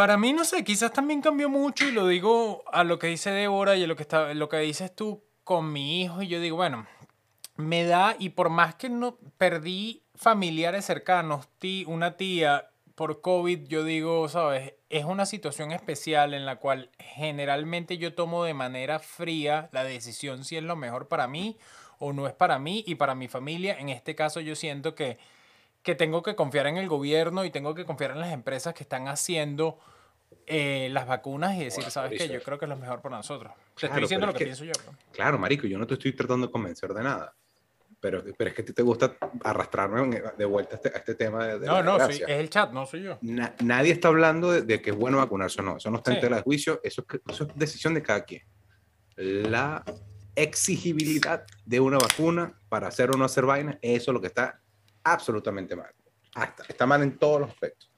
Para mí, no sé, quizás también cambió mucho y lo digo a lo que dice Débora y a lo que, está, lo que dices tú con mi hijo. Y yo digo, bueno, me da, y por más que no perdí familiares cercanos, tí, una tía por COVID, yo digo, sabes, es una situación especial en la cual generalmente yo tomo de manera fría la decisión si es lo mejor para mí o no es para mí y para mi familia. En este caso yo siento que que tengo que confiar en el gobierno y tengo que confiar en las empresas que están haciendo eh, las vacunas y decir, ¿sabes qué? Yo creo que es lo mejor para nosotros. te estoy diciendo lo que, pienso yo. Claro, Marico, yo no te estoy tratando de convencer de nada. Pero, pero es que a ti te gusta arrastrarme de vuelta a este, este tema de, No, no, es el chat, no soy yo. nadie está hablando de, que es bueno vacunarse o no. Eso no está en tela de juicio, eso, eso es decisión de cada quien. la exigibilidad de una vacuna para hacer o no hacer vaina, eso es lo que está absolutamente mal. Hasta, está mal en todos los aspectos.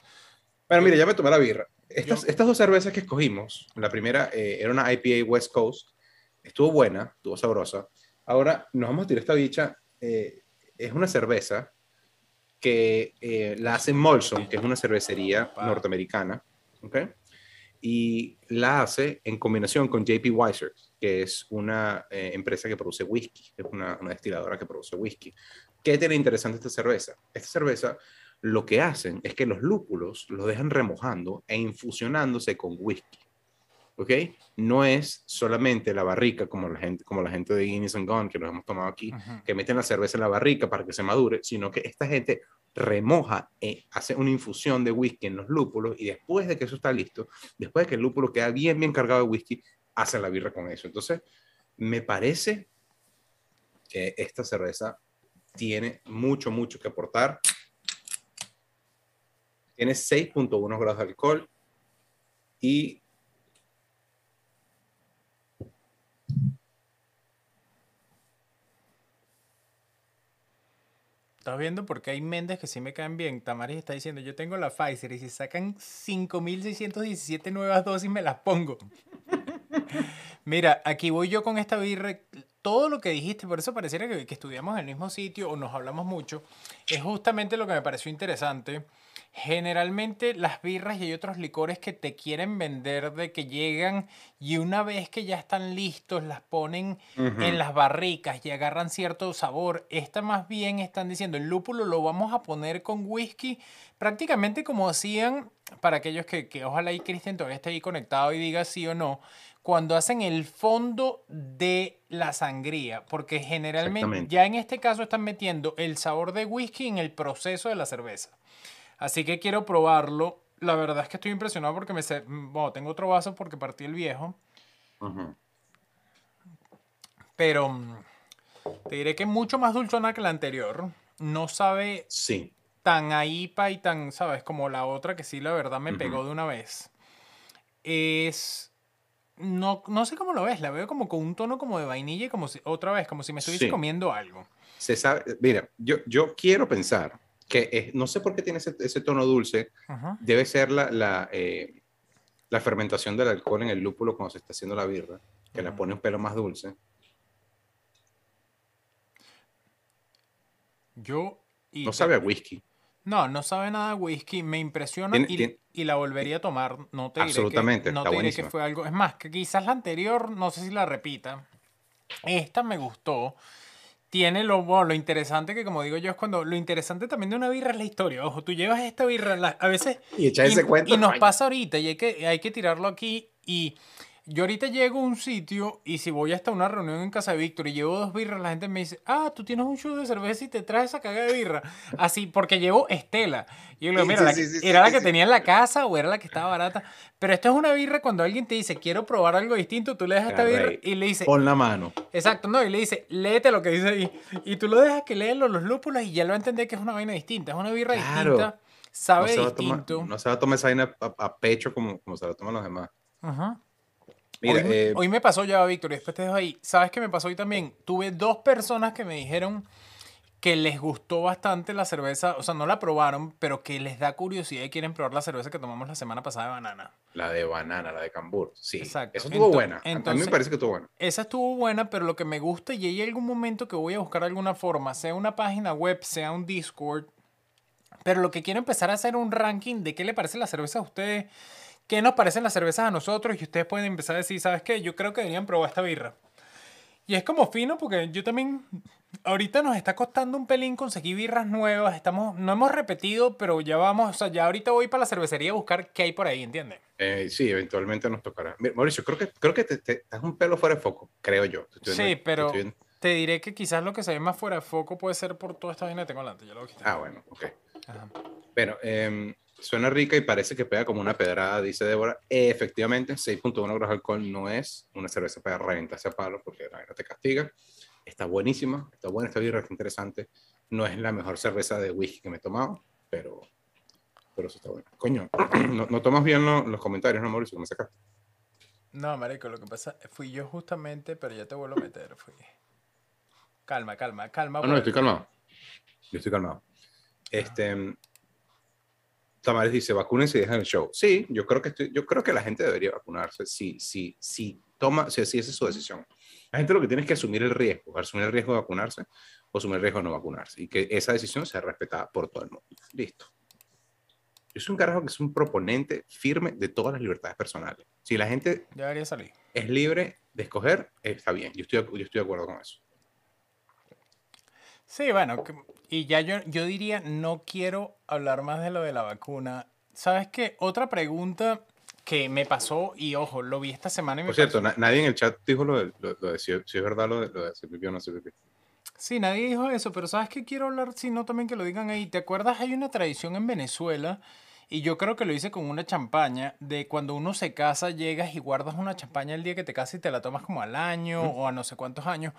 Pero mire, ya me tomé la birra. Estas, estas dos cervezas que escogimos, la primera eh, era una IPA West Coast, estuvo buena, estuvo sabrosa. Ahora nos vamos a tirar esta bicha. eh, es una cerveza que eh, la hace Molson, que es una cervecería norteamericana, ¿ok? Y la hace en combinación con JP Weiser, que es una eh, empresa que produce whisky, es una, una destiladora que produce whisky. ¿Qué tiene interesante esta cerveza? Esta cerveza lo que hacen es que los lúpulos los dejan remojando e infusionándose con whisky. ¿Ok? No es solamente la barrica como la gente, como la gente de Guinness and Gone que nos hemos tomado aquí, que meten la cerveza en la barrica para que se madure, sino que esta gente remoja, eh, hace una infusión de whisky en los lúpulos y después de que eso está listo, después de que el lúpulo queda bien, bien cargado de whisky, hacen la birra con eso. Entonces, me parece que esta cerveza tiene mucho, mucho que aportar. Tiene 6.1 grados de alcohol y ¿Estás viendo? Porque hay Méndez que sí me caen bien. Tamaris está diciendo, yo tengo la Pfizer y si sacan 5.617 nuevas dosis me las pongo. Mira, aquí voy yo con esta birra. Todo lo que dijiste, por eso pareciera que, que estudiamos en el mismo sitio o nos hablamos mucho, es justamente lo que me pareció interesante. Generalmente las birras y hay otros licores que te quieren vender de que llegan y una vez que ya están listos las ponen en las barricas y agarran cierto sabor. Esta más bien están diciendo, el lúpulo lo vamos a poner con whisky, prácticamente como hacían, para aquellos que, que ojalá y Cristian todavía esté ahí conectado y diga sí o no, cuando hacen el fondo de la sangría, porque generalmente ya en este caso están metiendo el sabor de whisky en el proceso de la cerveza. Así que quiero probarlo. La verdad es que estoy impresionado porque me sé, bueno, tengo otro vaso porque partí el viejo. Ujú. Pero mm, te diré que mucho más dulzona que la anterior. No sabe Sí, tan a IPA y tan, ¿sabes? Como la otra que sí, la verdad, me pegó de una vez. Es... No, no sé cómo lo ves, la veo como con un tono como de vainilla y como si, otra vez, como si me estuviese Sí. comiendo algo. se sabe. Mira, yo, yo quiero pensar que es- no sé por qué tiene ese, ese tono dulce. Debe ser la, la, eh, la fermentación del alcohol en el lúpulo cuando se está haciendo la birra, que la pone un pelo más dulce. Yo... y No sabe a whisky. No, no sabe nada de whisky, me impresiona y, y la volvería a tomar. No te diré Absolutamente, que, no está te diré que fue algo. Es más, que quizás la anterior, no sé si la repita. Esta me gustó. Tiene lo, bueno, lo interesante que, como digo yo, es cuando. Lo interesante también de una birra es la historia. Ojo, tú llevas esta birra, la- a veces. Y cuento. y nos pasa ahorita y hay que, hay que tirarlo aquí. Y yo ahorita llego a un sitio y si voy hasta una reunión en casa de Víctor y llevo dos birras, la gente me dice, ah, tú tienes un show de cerveza y te traes esa cagada de birra. Así, porque llevo Estela. Y yo le digo, mira, sí, la- sí, sí, ¿era la que tenía en la casa o era la que estaba barata? Pero esto es una birra cuando alguien te dice, quiero probar algo distinto, tú le dejas esta birra y le dices, Pon la mano. Exacto, no, y le dice, léete lo que dice ahí. Y tú lo dejas que lea los, los lúpulos y ya lo va a entender que es una vaina distinta. Es una birra Claro. distinta, No sabe tomar, distinto. no se va a tomar esa vaina a, a pecho como, como se la toman los demás. Ajá. Mira, hoy, me- eh, hoy me pasó ya, Víctor, y después te dejo ahí. ¿Sabes qué me pasó hoy también? Tuve dos personas que me dijeron que les gustó bastante la cerveza, o sea, no la probaron, pero que les da curiosidad y quieren probar la cerveza que tomamos la semana pasada de banana. la de banana, la de cambur. Sí, Exacto. eso estuvo buena. A- a mí entonces- me parece que estuvo buena. Esa estuvo buena, pero lo que me gusta y hay algún momento que voy a buscar alguna forma, sea una página web, sea un Discord, pero lo que quiero empezar a hacer un ranking de qué le parece la cerveza a ustedes, qué nos parecen las cervezas a nosotros y ustedes pueden empezar a decir, ¿sabes qué? Yo creo que deberían probar esta birra. Y es como fino porque yo también, ahorita nos está costando un pelín conseguir birras nuevas, estamos, no hemos repetido, pero ya vamos, o sea, ya ahorita voy para la cervecería a buscar qué hay por ahí, ¿entiendes? Eh, sí, eventualmente nos tocará. Mira, Mauricio, creo que, creo que te, te- estás un pelo fuera de foco, creo yo. Estoy Sí, viendo- pero estoy te diré que quizás lo que se ve más fuera de foco puede ser por toda esta vaina que tengo delante. Ya lo voy a quitar. Ah, bueno, ok. Ajá. Bueno, em, suena rica y parece que pega como una pedrada, dice Débora. efectivamente, 6.1 grados de alcohol no es una cerveza para reventarse a palos porque la vaina te castiga. Está buenísima, está buena esta birra, está interesante. No es la mejor cerveza de whisky que me he tomado, pero, pero eso está bueno. Coño, no, no tomas bien lo- los comentarios, ¿no, Mauricio? Me sacaste. No, marico, lo que pasa, fui yo justamente, pero ya te vuelvo a meter, fui. Calma, calma, calma. No, no, estoy calmado. Yo estoy calmado. Este, Tamares dice, vacúnense y dejan el show. Sí, yo creo que estoy, yo creo que la gente debería vacunarse si, si, si toma, si, si esa es su decisión. La gente lo que tiene es que asumir el riesgo, asumir el riesgo de vacunarse o asumir el riesgo de no vacunarse y que esa decisión sea respetada por todo el mundo. Listo. Yo soy un carajo que es un proponente firme de todas las libertades personales. Si la gente debería salir. es libre de escoger, está bien. Yo estoy, yo estoy de acuerdo con eso. Sí, bueno, y ya yo, yo diría, no quiero hablar más de lo de la vacuna. ¿Sabes qué? Otra pregunta que me pasó, y ojo, lo vi esta semana y me Por cierto, nadie en el chat dijo lo de, lo, de si, es verdad lo de, lo de o no se Sí, nadie dijo eso, pero ¿sabes qué quiero hablar? Si no, también que lo digan ahí. ¿Te acuerdas? Hay una tradición en Venezuela y yo creo que lo hice con una champaña, de cuando uno se casa, llegas y guardas una champaña el día que te casas y te la tomas como al año o a no sé cuántos años.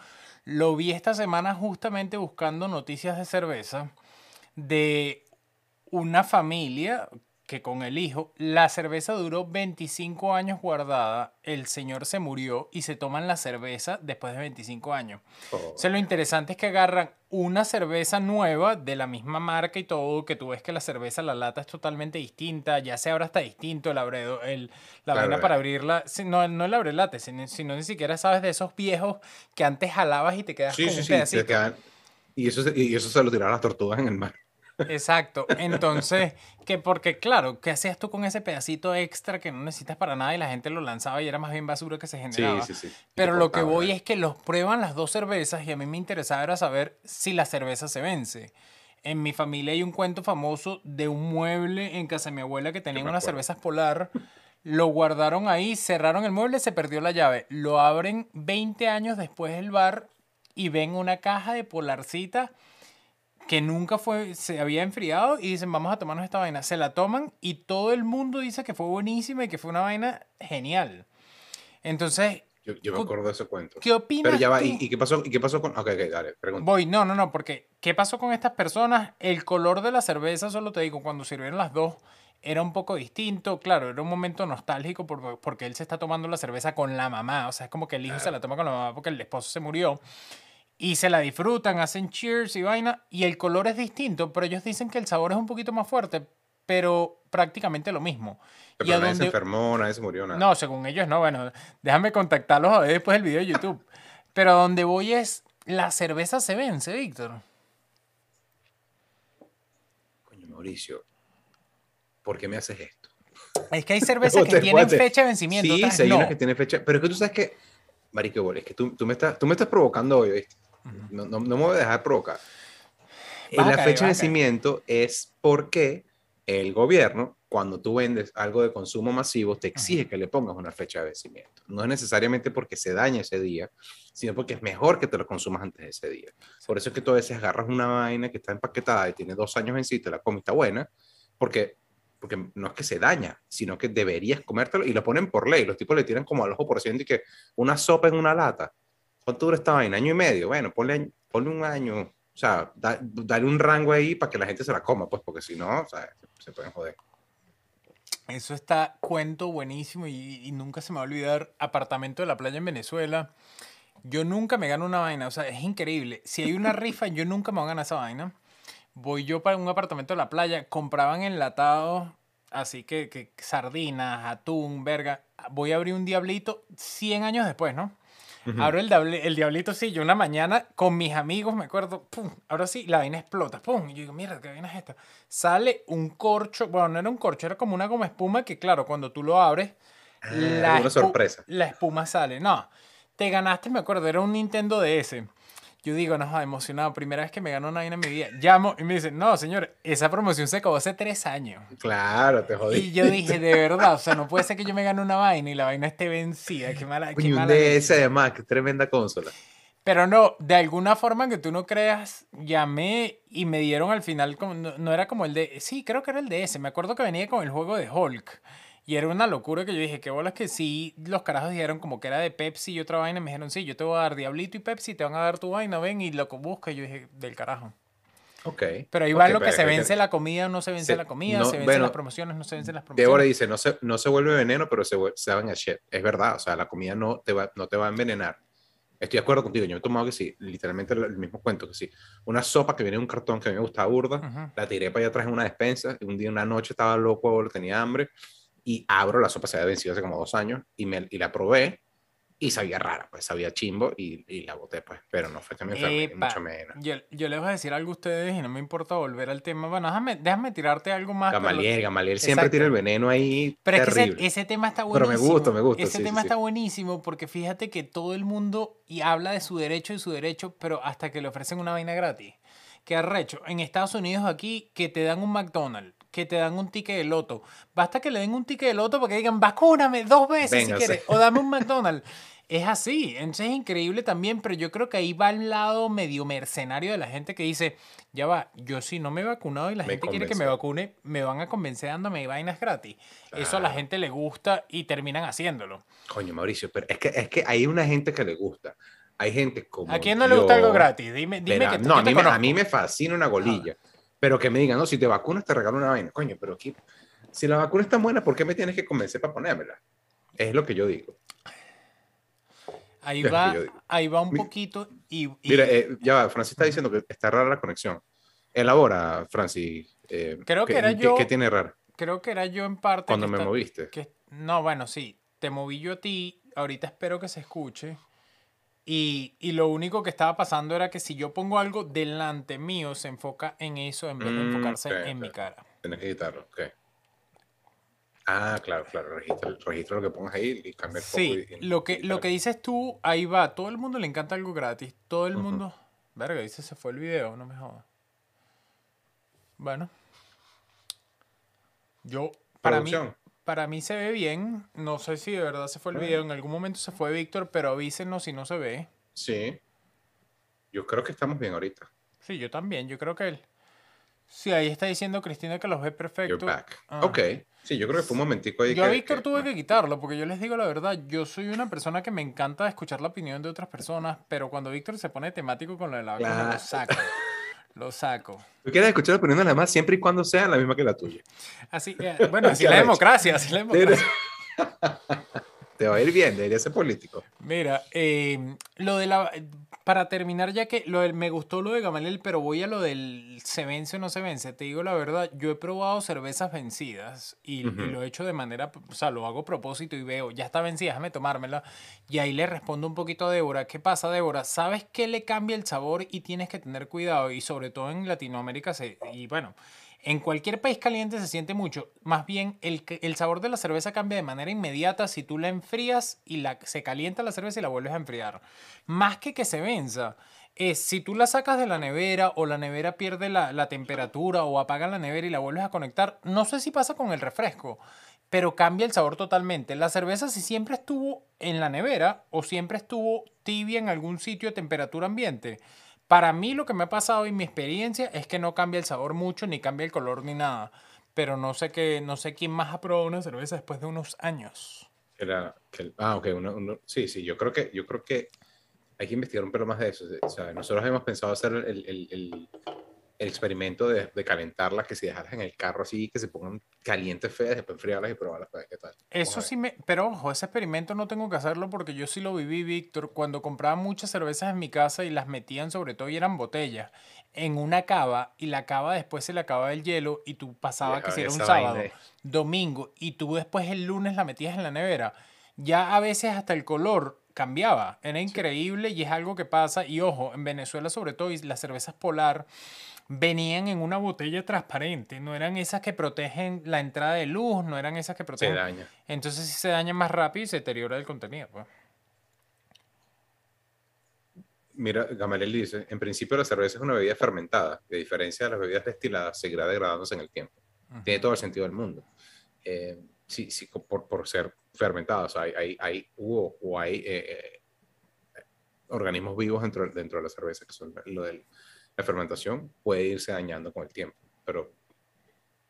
Lo vi esta semana justamente buscando noticias de cerveza de una familia que con el hijo, la cerveza duró 25 años guardada, el señor se murió y se toman la cerveza después de 25 años. Oh. O sea, lo interesante es que agarran una cerveza nueva de la misma marca y todo, que tú ves que la cerveza, la lata es totalmente distinta, ya sea ahora está distinto el abredo, el, la vaina para abrirla, no, no el abrelate, sino, sino, ni siquiera sabes de esos viejos que antes jalabas y te quedas con un pedacito. y, eso, y eso se lo tiraron las tortugas en el mar. Exacto. Entonces, que porque claro, ¿qué hacías tú con ese pedacito extra que no necesitas para nada y la gente lo lanzaba y era más bien basura que se generaba? Sí, sí, sí. Pero lo que voy es que los prueban las dos cervezas y a mí me interesaba era saber si la cerveza se vence. En mi familia hay un cuento famoso de un mueble en casa de mi abuela que tenía unas cervezas polar. Lo guardaron ahí, cerraron el mueble, se perdió la llave. Lo abren 20 años después del bar y ven una caja de polarcita que nunca fue, se había enfriado y dicen, vamos a tomarnos esta vaina. Se la toman y todo el mundo dice que fue buenísima y que fue una vaina genial. Entonces... Yo, me acuerdo de ese cuento. ¿Qué opinas Pero ya va, ¿y, qué pasó, ¿y qué pasó con...? Ok, ok, dale, pregunta. Voy, no, no, no, porque ¿qué pasó con estas personas? El color de la cerveza, solo te digo, cuando sirvieron las dos, era un poco distinto. Claro, era un momento nostálgico porque, porque él se está tomando la cerveza con la mamá. O sea, es como que el hijo se la toma con la mamá porque el esposo se murió y se la disfrutan, hacen cheers y vaina, y el color es distinto, pero ellos dicen que el sabor es un poquito más fuerte, pero prácticamente lo mismo. Pero y nadie donde... se enfermó, nadie se murió, nada. No, según ellos no, bueno, déjame contactarlos a ver después del video de YouTube. pero donde voy es, la cerveza se vence, Víctor. Coño, Mauricio, ¿por qué me haces esto? Es que hay cervezas que tienen fecha de vencimiento. Sí, hay unas que tienen fecha, pero es que tú sabes que, Marico, es que tú, tú, me estás, tú me estás provocando hoy, ¿viste? No, no, me voy a dejar provocar. la fecha de vencimiento es porque el gobierno, cuando tú vendes algo de consumo masivo, te exige que le pongas una fecha de vencimiento. No es necesariamente porque se dañe ese día, sino porque es mejor que te lo consumas antes de ese día. Por eso es que tú a veces agarras una vaina que está empaquetada y tiene dos años en sí, te la comes, está buena, porque, porque no es que se daña, sino que deberías comértelo y lo ponen por ley. Los tipos le tiran como al ojo por ciento y que una sopa en una lata ¿Cuánto dura esta vaina? ¿Año y medio? Bueno, ponle, ponle un año. O sea, dale un rango ahí para que la gente se la coma, pues, porque si no, o sea, se, pueden joder. Eso está cuento buenísimo y, nunca se me va a olvidar. Apartamento de la playa en Venezuela. Yo nunca me gano una vaina, o sea, es increíble. Si hay una rifa, yo nunca me voy a ganar esa vaina. Voy yo para un apartamento de la playa, compraban enlatados, así que, que sardinas, atún, verga. Voy a abrir un diablito 100 años después, ¿no? Abro el, el diablito, sí, yo una mañana con mis amigos, me acuerdo, pum, ahora sí, la vaina explota, pum, y yo digo, mira, ¿qué vaina es esta? Sale un corcho, bueno, no era un corcho, era como una goma espuma que, claro, cuando tú lo abres, ah, la, una sorpresa. la espuma sale. No, te ganaste, me acuerdo, era un Nintendo DS. Yo digo, no, emocionado, primera vez que me gano una vaina en mi vida. Llamo y me dicen, no, señor, esa promoción se acabó hace tres años. Claro, te jodí. Y yo dije, de verdad, o sea, no puede ser que yo me gane una vaina y la vaina esté vencida. Qué mala. Qué mala un DS además, qué tremenda consola. Pero no, de alguna forma que tú no creas, llamé y me dieron al final, no, no era como el de, sí, creo que era el DS, me acuerdo que venía con el juego de Hulk. Y era una locura que yo dije, qué bolas que sí, los carajos dijeron como que era de Pepsi y otra vaina. Me dijeron, sí, yo te voy a dar Diablito y Pepsi, te van a dar tu vaina, ven y lo busca. Y yo dije, del carajo. Ok. Pero ahí va Ok, lo que se que- vence la comida, no se vence Se- la comida, no, se vencen bueno, las promociones, no se vencen las promociones. Débora dice, no se, no se vuelve veneno, pero se, vuel- saben a shit. Es verdad, o sea, la comida no te va, no te va a envenenar. Estoy de acuerdo contigo, yo me he tomado que sí, literalmente el, mismo cuento, que sí. Una sopa que viene en un cartón que a mí me gustaba burda, Ujú. la tiré para allá atrás en una despensa, un día, una noche estaba loco, tenía hambre, y abro, la sopa se había vencido hace como dos años, y, me, y la probé, y sabía rara, pues sabía chimbo, y, y la boté, pues, pero no fue que me enfermé, mucho menos. Yo, yo les voy a decir algo a ustedes y no me importa volver al tema. Bueno, déjame, déjame tirarte algo más. Gamaliel, Gamaliel siempre Exacto. tira el veneno ahí Pero es que terrible. ese, ese tema está Pero buenísimo. me gusta, me gusta, Ese sí, tema sí, está sí. buenísimo porque fíjate que todo el mundo y habla de su derecho y su derecho, pero hasta que le ofrecen una vaina gratis. Que arrecho. En Estados Unidos aquí, que te dan un McDonald's, que te dan un ticket de loto. Basta que le den un ticket de loto para que digan, vacúname dos veces Véngase. si quieres. O dame un McDonald's. Es así, entonces es increíble también, pero yo creo que ahí va al lado medio mercenario de la gente que dice, ya va, yo si no me he vacunado y la Me gente quiere que me vacune, me van a convencer dándome vainas gratis. Eso a la gente le gusta y terminan haciéndolo. Coño, Mauricio, pero es que, es que hay una gente que le gusta. Hay gente como. ¿A quién no le gusta algo gratis? Dime, dime que no, a mí, me, a mí me fascina una golilla. Pero que me digan, no, si te vacunas te regalo una vaina. Coño, pero aquí, si la vacuna es tan buena, ¿por qué me tienes que convencer para ponérmela? Es lo que yo digo. Ahí es va, que ahí va un poquito y... y- Mira, eh, ya va, Francis está diciendo que está rara la conexión. Elabora, Francis. eh, Creo que ¿qué- era qué- yo- ¿Qué tiene raro? creo que era yo en parte... Cuando que me está- moviste. que- no, bueno, sí, te moví yo a ti, ahorita espero que se escuche. Y, y lo único que estaba pasando era que si yo pongo algo delante mío, se enfoca en eso en vez de Mm, enfocarse en mi cara. Tienes que quitarlo, ok. Ah, claro, claro. Registra, registra lo que pongas ahí y cambia el. Sí, y- y- lo que, lo que dices tú, ahí va. Todo el mundo le encanta algo gratis. Todo el Ujú. mundo. Verga, dice se fue el video, no me jodas. Bueno. Yo, para mí, Producción. Para mí se ve bien. No sé si de verdad se fue el Bueno. video. En algún momento se fue Víctor, pero avísenos si no se ve. Sí. Yo creo que estamos bien ahorita. Sí, yo también. Yo creo que él. Sí, ahí está diciendo Cristina que los ve You're perfecto. back. Ah. Ok. Sí, yo creo que fue un momentico ahí. Yo a Víctor que- tuve que quitarlo, porque yo les digo la verdad, yo soy una persona que me encanta escuchar la opinión de otras personas, pero cuando Víctor se pone temático con lo de la vacuna, Claro. lo saco. Lo saco. Tú quieres escuchar la opinión de las demás siempre y cuando sea la misma que la tuya. Así, bueno, así Qué la democracia, así la democracia. Te va a ir bien, debería ser político. Mira, eh, lo de la. Para terminar, ya que lo del- me gustó lo de Gamaliel, pero voy a lo del se vence o no se vence. Te digo la verdad, yo he probado cervezas vencidas y, lo he hecho de manera. O sea, lo hago a propósito y veo, ya está vencida, déjame tomármela. Y ahí le respondo un poquito a Débora. ¿Qué pasa, Débora? ¿Sabes qué le cambia el sabor y tienes que tener cuidado? Y sobre todo en Latinoamérica, se, y bueno. En cualquier país caliente se siente mucho. Más bien, el, el sabor de la cerveza cambia de manera inmediata si tú la enfrías y la, se calienta la cerveza y la vuelves a enfriar. Más que que se venza, es si tú la sacas de la nevera o la nevera pierde la, temperatura o apaga la nevera y la vuelves a conectar. No sé si pasa con el refresco, pero cambia el sabor totalmente. La cerveza si siempre estuvo en la nevera o siempre estuvo tibia en algún sitio de temperatura ambiente. Para mí lo que me ha pasado y mi experiencia es que no cambia el sabor mucho, ni cambia el color, ni nada. Pero no sé, qué, no sé quién más ha probado una cerveza después de unos años. Era, que- ah, ok. uno- uno- sí, sí, yo creo, que, yo creo que hay que investigar un poco más de eso. O nosotros hemos pensado hacer el- el- el experimento de, de calentarlas, que si dejarlas en el carro así, que se pongan calientes feas, después enfriarlas y probarlas para ver qué tal. Eso sí me... Pero ojo, ese experimento no tengo que hacerlo porque yo sí lo viví, Víctor, cuando compraba muchas cervezas en mi casa y las metían sobre todo y eran botellas en una cava y la cava después se le acababa el hielo y tú pasabas que si era un vaina sábado, domingo y tú después el lunes la metías en la nevera. Ya a veces hasta el color cambiaba. Era increíble y es algo que pasa. Y ojo, en Venezuela sobre todo y las cervezas polar venían en una botella transparente. No eran esas que protegen la entrada de luz, no eran esas que Se protegen... daña. Entonces sí se daña más rápido y se deteriora el contenido. pues. Mira, Gamaliel dice, en principio la cerveza es una bebida fermentada, de diferencia de las bebidas destiladas, seguirá degradándose en el tiempo. Tiene todo el sentido del mundo. Eh, sí, sí, por, por ser fermentada, o sea, hay, hay, hay- hubo o hay eh, eh, organismos vivos dentro, dentro de la cerveza, que son lo de la fermentación, puede irse dañando con el tiempo, pero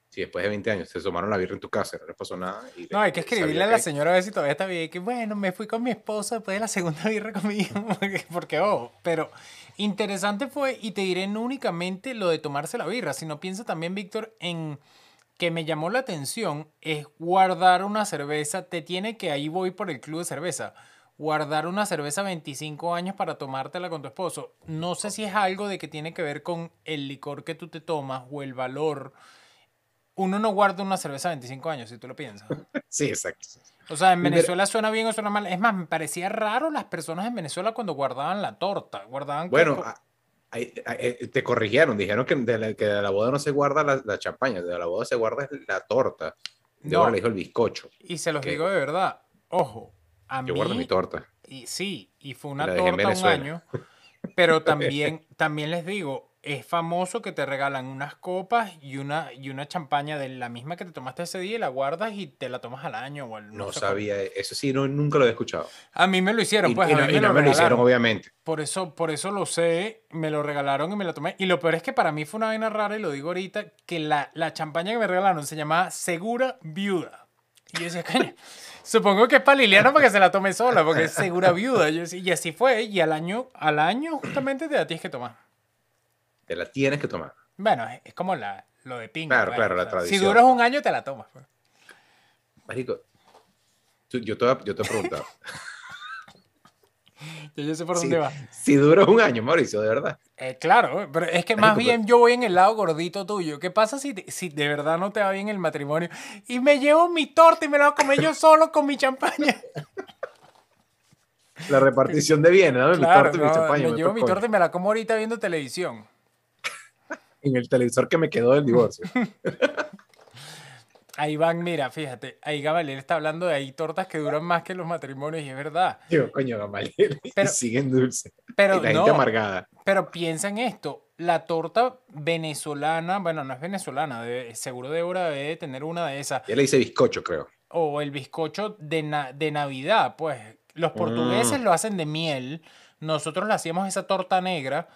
Si después de 20 años se tomaron la birra en tu casa, no les pasó nada. y No, hay que escribirle a la señora a ver si todavía está bien. Que bueno, me fui con mi esposo después de la segunda birra conmigo. Porque, porque, ojo, pero interesante fue, y te diré no únicamente lo de tomarse la birra, sino piensa también, Víctor, en que me llamó la atención es guardar una cerveza. Te tiene que ahí voy por el club de cerveza. Guardar una cerveza 25 años para tomártela con tu esposo. No sé si es algo de que tiene que ver con el licor que tú te tomas o el valor. Uno no guarda una cerveza 25 años, si tú lo piensas. Sí, exacto. O sea, en Venezuela suena bien o suena mal. Es más, me parecía raro las personas en Venezuela cuando guardaban la torta. Guardaban Bueno, a- ahí- ahí- te corrigieron, dijeron que de la, que de la boda no se guarda la, la champaña, de la boda se guarda la torta. Yo No. le dijo el bizcocho. y se los ¿qué? digo de verdad. Ojo, a Yo mí... guardo mi torta. Y sí, y fue una torta un año. Pero también, también les digo, es famoso que te regalan unas copas y una, y una champaña de la misma que te tomaste ese día y la guardas y te la tomas al año o al No sé cómo. sabía, eso sí, no, nunca lo había escuchado. A mí me lo hicieron, Y, pues y a no, mí y me no lo me lo hicieron, obviamente. Por eso, por eso lo sé, me lo regalaron y me lo tomé. Y lo peor es que para mí fue una vaina rara, y lo digo ahorita, que la, la champaña que me regalaron se llamaba Segura Viuda. Y yo decía, coño, supongo que es para Liliana para que se la tome sola, porque es Segura Viuda. Yo decía, y así fue, y al año, al año justamente te la tienes que tomar. Te la tienes que tomar. Bueno, es, es como la, lo de pinga. Claro, pues, claro, o la tradición. Si duras un año, te la tomas. pues. Marico, tú- yo, te, yo te he preguntado. Yo, yo sé por si, dónde va. si dura un año, Mauricio, de verdad. Eh, claro, pero es que más bien yo voy en el lado gordito tuyo. ¿Qué pasa si, te- si de verdad no te va bien el matrimonio? Y me llevo mi torta y me la voy a comer yo solo con mi champaña. La repartición de bienes, ¿no? Mi Claro, torta y mi champaña, me me llevo mi torta y me la como ahorita viendo televisión. En el televisor que me quedó del divorcio. Ahí van, mira, fíjate, ahí Gamaliel está hablando de ahí tortas que duran más que los matrimonios y es verdad. Digo, coño, Gamaliel. Pero- siguen dulce. Pero y la no, gente amargada. pero piensa en esto, la torta venezolana, bueno, no es venezolana, debe- seguro Débora debe de tener una de esas. Ya le dice bizcocho, creo. o el bizcocho de, na- de Navidad, pues los portugueses Mm. lo hacen de miel, nosotros le hacíamos esa torta negra,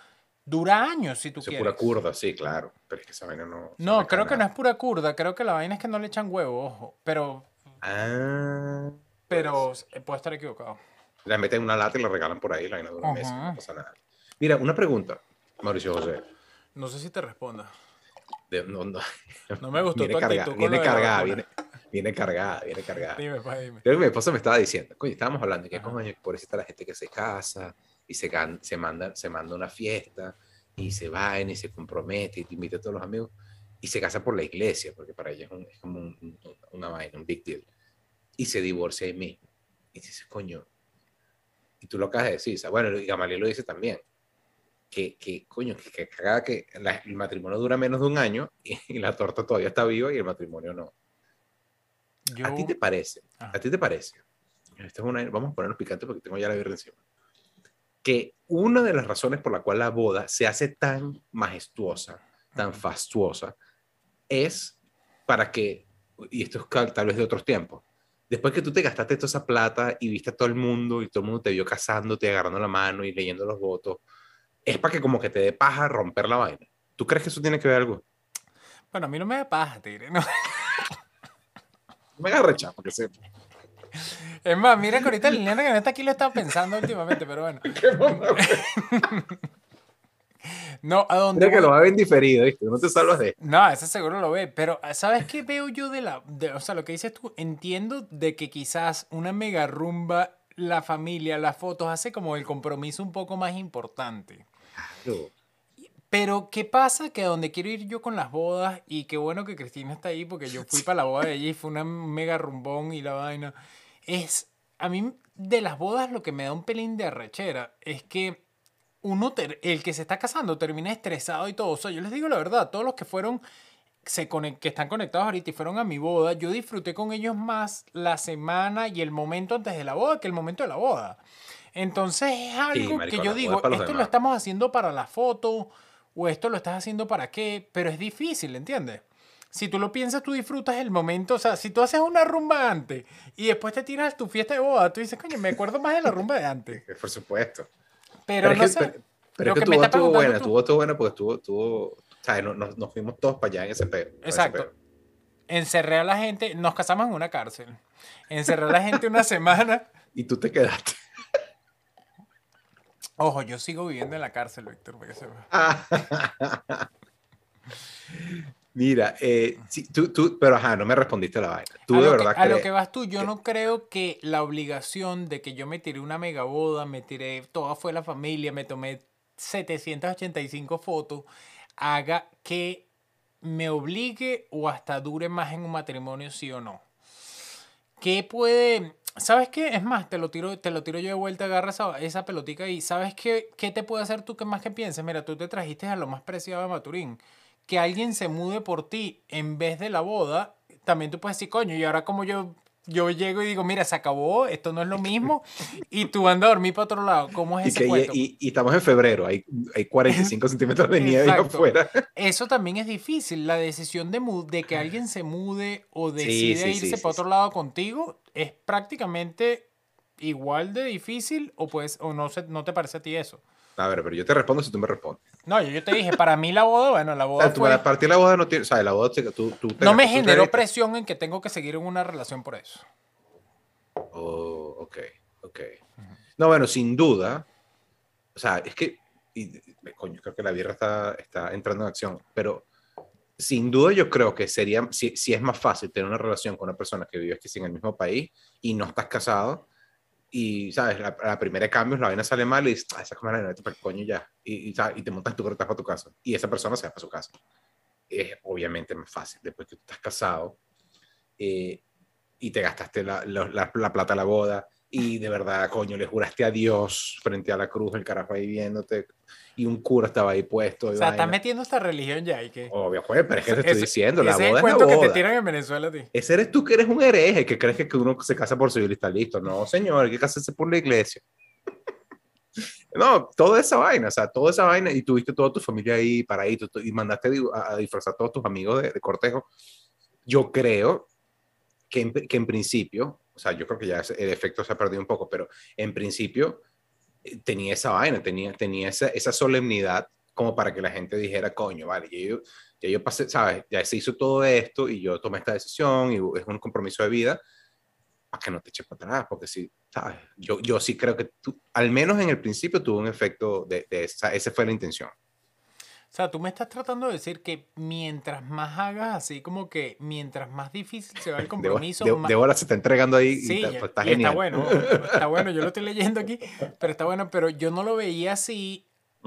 dura años si tú quieres. pura curda, sí, claro. Pero es que esa vaina no. No, creo que no es pura curda, creo que la vaina es que no le echan huevo, ojo, pero, Ah. pero eh, puedo estar equivocado. La meten en una lata y la regalan por ahí, la vaina de una mesa, Ajá. no pasa nada. Mira, una pregunta, Mauricio José. No sé si te responda. De- no, no. No me gustó viene tu cargada, viene cargada, viene, viene cargada, viene cargada. Dime, pues, dime. Creo que mi esposa me estaba diciendo, coño, estábamos hablando que, coño, pobrecita la gente que se casa y se, se, manda, se manda una fiesta y se va y se compromete y te invita a todos los amigos y se casa por la iglesia, porque para ella es, un- es como un- un- una vaina, un big deal. Y se divorcia ahí mismo. Y dices, coño, y tú lo acabas de decir, bueno, y Gamaliel lo dice también, que, que coño, que, que cagada que la- el matrimonio dura menos de un año y, y la torta todavía está viva y el matrimonio no. Yo, ¿A ti te parece? Ajá. ¿A ti te parece? Esto es una, vamos a ponernos picantes porque tengo ya la birra encima. Que una de las razones por la cual la boda se hace tan majestuosa, tan fastuosa, es para que, y esto es tal vez de otros tiempos, después que tú te gastaste toda esa plata y viste a todo el mundo y todo el mundo te vio casándote, agarrando la mano y leyendo los votos, es para que como que te dé paja romper la vaina. ¿Tú crees que eso tiene que ver algo? Bueno, a mí no me da paja, tigre. no. Me agarre rechazo, porque sé. Es más, mira que ahorita Liliana que no está aquí lo estaba pensando últimamente, pero bueno. No, a dónde Mira que lo va a ver diferido, ¿viste? No te salvas de No, ese seguro lo ve, pero ¿sabes qué veo yo de la... de- o sea, lo que dices tú, entiendo de que quizás una mega rumba, la familia, las fotos, hace como el compromiso un poco más importante. Claro. Pero, ¿qué pasa? Que a donde quiero ir yo con las bodas, y qué bueno que Cristina está ahí, porque yo fui para la boda de ella y fue una mega rumbón y la vaina, es, a mí de las bodas lo que me da un pelín de arrechera es que uno, el que se está casando termina estresado y todo. O sea, yo les digo la verdad, todos los que fueron, se que están conectados ahorita y fueron a mi boda, yo disfruté con ellos más la semana y el momento antes de la boda que el momento de la boda. Entonces es algo marico, que yo digo, esto lo demás. estamos haciendo para la foto o esto lo estás haciendo para qué, pero es difícil, ¿entiendes? Si tú lo piensas, tú disfrutas el momento, o sea, si tú haces una rumba antes y después te tiras tu fiesta de boda, tú dices, coño, me acuerdo más de la rumba de antes. Por supuesto. Pero, es no que- sé. pero- pero es que que tu está estuvo buena, tú. tu boda estuvo buena porque estuvo, estuvo, ¿sabes? Nos, fuimos todos para allá en ese ese Exacto. encerré a la gente, nos casamos en una cárcel. Encerré a la gente una semana. Y tú te quedaste. Ojo, yo sigo viviendo en la cárcel, Víctor. Mira, eh, sí, tú, tú, pero ajá, no me respondiste la vaina. Tú a de verdad que, a lo que vas tú, yo no creo que la obligación de que yo me tiré una mega boda, me tiré, toda fue la familia, me tomé 785 fotos, haga que me obligue o hasta dure más en un matrimonio, sí o no. ¿Qué puede...? ¿Sabes qué? Es más, te lo tiro, te lo tiro yo de vuelta, agarra esa, esa pelotica y ¿sabes qué, qué te puede hacer tú que más que pienses? Mira, tú te trajiste a lo más preciado de Maturín. Que alguien se mude por ti en vez de la boda, también tú puedes decir, coño, y ahora como yo, yo llego y digo, mira, se acabó, esto no es lo mismo, y tú andas a dormir para otro lado. ¿Cómo es Y, ese que- cuento? y- y estamos en febrero, hay, hay 45 centímetros de nieve afuera. Eso también es difícil. La decisión de, de que alguien se mude o Sí, decide sí, irse sí, para sí, otro lado contigo es prácticamente igual de difícil o, pues, o no, se, no te parece a ti eso. A ver, pero yo te respondo si tú me respondes. No, yo, yo te dije, para mí la boda, bueno, la O boda sea, tú, fue... a partir de la boda no tienes, o sea, la boda te- tú, tú te No me generó presión en que tengo que seguir en una relación por eso. Oh, ok, ok. No, bueno, sin duda, o sea, es que, y, coño, creo que la birra está, está entrando en acción, pero sin duda yo creo que sería, si, si es más fácil tener una relación con una persona que vive aquí en el mismo país y no estás casado, y, ¿sabes? La, la primera de cambios, la vaina sale mal y dices, esa cámara vete para el coño ya, y, y, y te montas tu carro para tu casa, y esa persona se va para su casa. Es obviamente más fácil después que tú estás casado eh, y te gastaste la, la, la- la plata a la boda y de verdad, coño, le juraste a Dios frente a la cruz, el carajo ahí viéndote y un cura estaba ahí puesto. y O sea, estás metiendo esta religión ya y que... Obvio, juez, pero es que te estoy diciendo, la ese es boda es la cuento que boda. te tiran en Venezuela a ti. Ese eres tú que eres un hereje, que crees que, uno se casa por civil y está listo. No, señor, hay que casarse por la iglesia. No, toda esa vaina, o sea, toda esa vaina, y tuviste toda tu familia ahí paradito, y mandaste a, a disfrazar a todos tus amigos de, de cortejo. Yo creo que en, que en principio, o sea, yo creo que ya el efecto se ha perdido un poco, pero en principio eh, tenía esa vaina, tenía, tenía esa, esa solemnidad como para que la gente dijera, coño, vale, ya yo, ya yo pasé, ¿sabes? Ya se hizo todo esto y yo tomé esta decisión y es un compromiso de vida, para que no te eches para atrás, porque sí, ¿sabes? Yo, yo sí creo que tú, al menos en el principio tuvo un efecto de, de esa, esa fue la intención. O sea, tú me estás tratando de decir que mientras más hagas así como que mientras más difícil se va el compromiso, de, más... de hora se está entregando ahí Sí, y está, y- pues, está y genial. está bueno, está bueno, yo lo estoy leyendo aquí, pero está bueno, pero yo no lo veía así.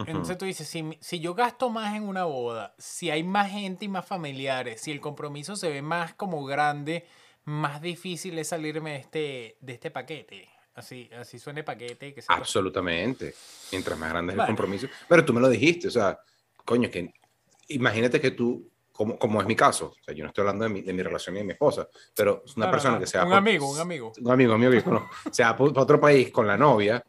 Entonces tú dices, si, si yo gasto más en una boda, si hay más gente y más familiares, si el compromiso se ve más como grande, más difícil es salirme de este, de este paquete. Así, así suene paquete. Que sea Absolutamente. Mientras más grande es Bueno. el compromiso. Pero tú me lo dijiste, o sea, coño, que imagínate que tú, como, como es mi caso, o sea, yo no estoy hablando de mi, de mi relación y de mi esposa, pero es una No, no, persona no, que sea Un amigo, un amigo. un amigo mío que conozco, se va para otro país con la novia,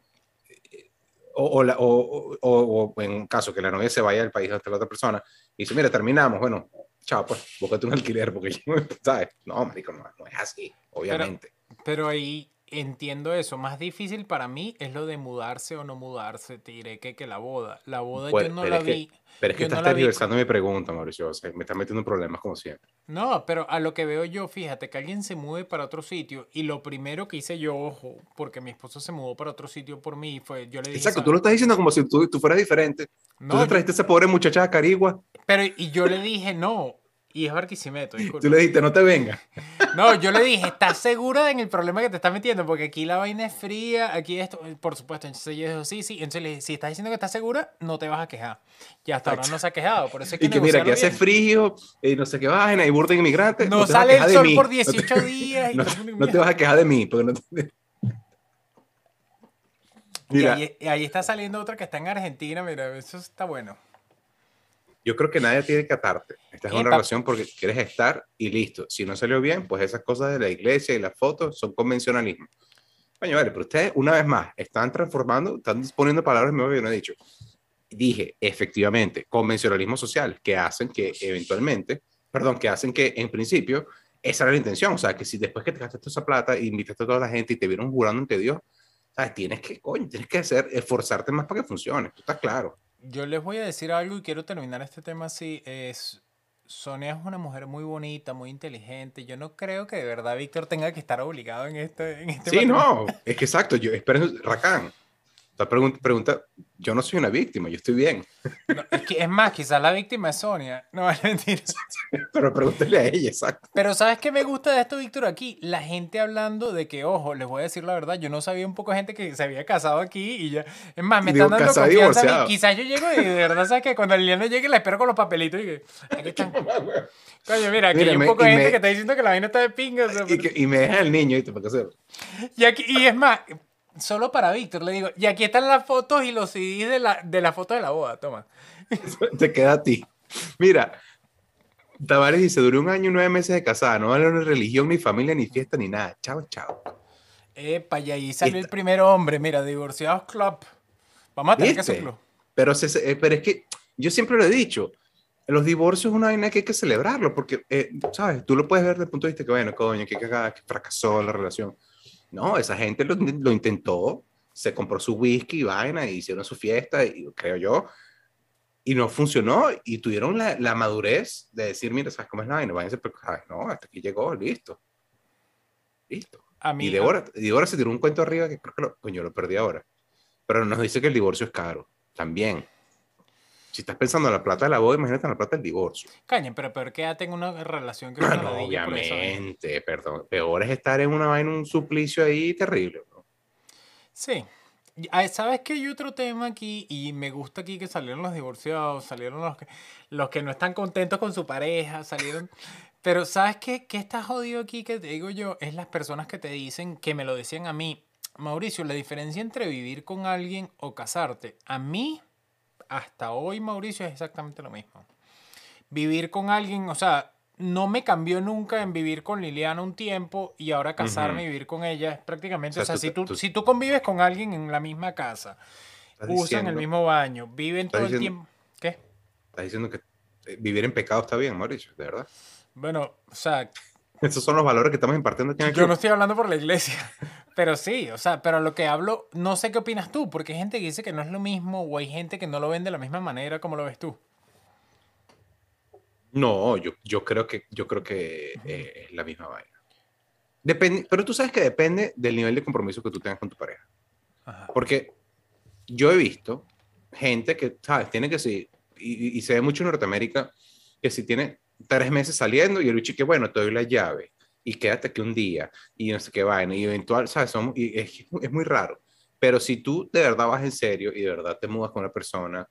o, o, la- o- o- en un caso que la novia se vaya del país hasta la otra persona, y dice, mira, terminamos, bueno, chao, pues, búscate un alquiler, porque yo, ¿sabes? No, marico, no, no es así, obviamente. Pero ahí entiendo eso. Más difícil para mí es lo de mudarse o no mudarse. Te diré que, que la boda. La boda Pues, yo no pero la es que- vi. Pero es que yo no estás vi tergiversando mi pregunta, Mauricio, o sea, me estás metiendo en problemas como siempre. No, pero a lo que veo yo, fíjate, que alguien se mueve para otro sitio y lo primero que hice yo, ojo, porque mi esposo se mudó para otro sitio por mí, fue, yo le dije... Exacto, "Sa- tú lo estás diciendo como si tú, tú fueras diferente. tú No, te yo- trajiste a esa pobre muchacha a Carigua, pero y yo le dije, no, y es Barquisimeto, disculpa. tú le dijiste, no te vengas. No, yo le dije, ¿estás segura en el problema que te estás metiendo? Porque aquí la vaina es fría, aquí esto, por supuesto. Entonces yo dije, sí, sí. Entonces le dije, si estás diciendo que estás segura, no te vas a quejar. Y hasta ahora no se ha quejado, por eso es que Y que mira, que hace frío, y no sé qué vaina, y burda inmigrante. No, sale el sol por No te- 18 días. y No, no te vas a quejar de mí, porque no te- Y Mira, ahí, y ahí está saliendo otra que está en Argentina, mira, eso está bueno. Yo creo que nadie tiene que atarte. Estás en una relación porque quieres estar y listo. Si no salió bien, pues esas cosas de la iglesia y las fotos son convencionalismo. Coño, vale, pero ustedes, una vez más, están transformando, están poniendo palabras nuevas que no he dicho. Dije, efectivamente, convencionalismo social, que hacen que eventualmente, perdón, que hacen que en principio esa era la intención. O sea, que si después que te gastaste esa plata y invitaste a toda la gente y te vieron jurando ante Dios, ¿sabes? Tienes que, coño, tienes que hacer, esforzarte más para que funcione. Tú estás claro. Yo les voy a decir algo y quiero terminar este tema así. Es Sonia es una mujer muy bonita, muy inteligente. Yo no creo que de verdad Víctor tenga que estar obligado en este, en este Sí, no, es que exacto, yo espero, Racán, la pregunta, pregunta, yo no soy una víctima, yo estoy bien, No, es, que, es más, quizás la víctima es Sonia. No, es mentira. pero pregúntale a ella, exacto. Pero ¿sabes qué me gusta de esto, Víctor? Aquí, la gente hablando de que, ojo, les voy a decir la verdad, yo no sabía un poco de gente que se había casado aquí y ya. Es más, me Y digo, están dando y confianza divorciado. Quizás yo llego y de verdad, ¿sabes que Cuando Liliana llegue, la espero con los papelitos y que, aquí están. Coño, mira, aquí Mira, hay un poco de y gente me- que está diciendo que la vaina está de pinga. o sea, Y, que- y me deja el niño, ¿viste? Para que sepa. y, aquí, y es más, solo para Víctor le digo, y aquí están las fotos y los CDs de la, de la foto de la boda, toma. Te queda a ti. Mira, Tavares dice, duré un año y nueve meses de casada, no vale ni religión, ni familia, ni fiesta, ni nada. Chao, chao. Epa, y ahí salió el Esta- primer hombre, mira, divorciados club. Vamos a tener que ¿Viste? hacerlo. Pero, se- eh, pero es que yo siempre lo he dicho, los divorcios es una vaina que hay que celebrarlo, porque, eh, ¿sabes? Tú lo puedes ver desde el punto de vista que, bueno, coño, que cagada, que fracasó la relación. No, esa gente lo, lo intentó, se compró su whisky y vaina, y hicieron su fiesta, y creo yo, y no funcionó, y tuvieron la, la madurez de decir, mira, ¿sabes cómo es la vaina? Váyanse, pero, ay, no, hasta aquí llegó, listo. Listo. A mí, Y Débora, Débora se tiró un cuento arriba que creo que lo, coño, lo perdí ahora. Pero nos dice que el divorcio es caro. También. Si estás pensando en la plata de la boda, imagínate en la plata del divorcio. Caña, pero peor quédate en una relación que una No, ladilla por eso, ¿eh? obviamente, perdón. Peor es estar en una vaina, un suplicio ahí terrible. ¿no? Sí. ¿Sabes que hay otro tema aquí? Y me gusta aquí que salieron los divorciados, salieron los que, los que no están contentos con su pareja, salieron... Pero ¿sabes qué? ¿Qué está jodido aquí que te digo yo? Es las personas que te dicen, que me lo decían a mí. Mauricio, la diferencia entre vivir con alguien o casarte. A mí, hasta hoy, Mauricio, es exactamente lo mismo. Vivir con alguien, o sea, no me cambió nunca en vivir con Liliana un tiempo y ahora casarme y vivir con ella. Es prácticamente, O o sea, tú si, tú, tú- si tú convives con alguien en la misma casa, usan el mismo baño, viven todo el tiempo... ¿Qué? Estás diciendo que eh, vivir en pecado está bien, Mauricio, de verdad. Bueno, o sea, Esos son los valores que estamos impartiendo aquí en el yo club. no estoy hablando por la iglesia, pero sí, o sea, pero lo que hablo, no sé qué opinas tú, porque hay gente que dice que no es lo mismo o hay gente que no lo ven de la misma manera como lo ves tú. No, yo, yo creo que, yo creo que eh, es la misma vaina. Depende, pero tú sabes que depende del nivel de compromiso que tú tengas con tu pareja. Ajá. Porque yo he visto gente que, ¿sabes? Tiene que sí, y, y se ve mucho en Norteamérica, que si tiene tres meses saliendo y el bicho que, bueno, te doy la llave y quédate aquí un día y no sé qué vaina y eventual, ¿sabes? Somos, y es, es muy raro. Pero si tú de verdad vas en serio y de verdad te mudas con una persona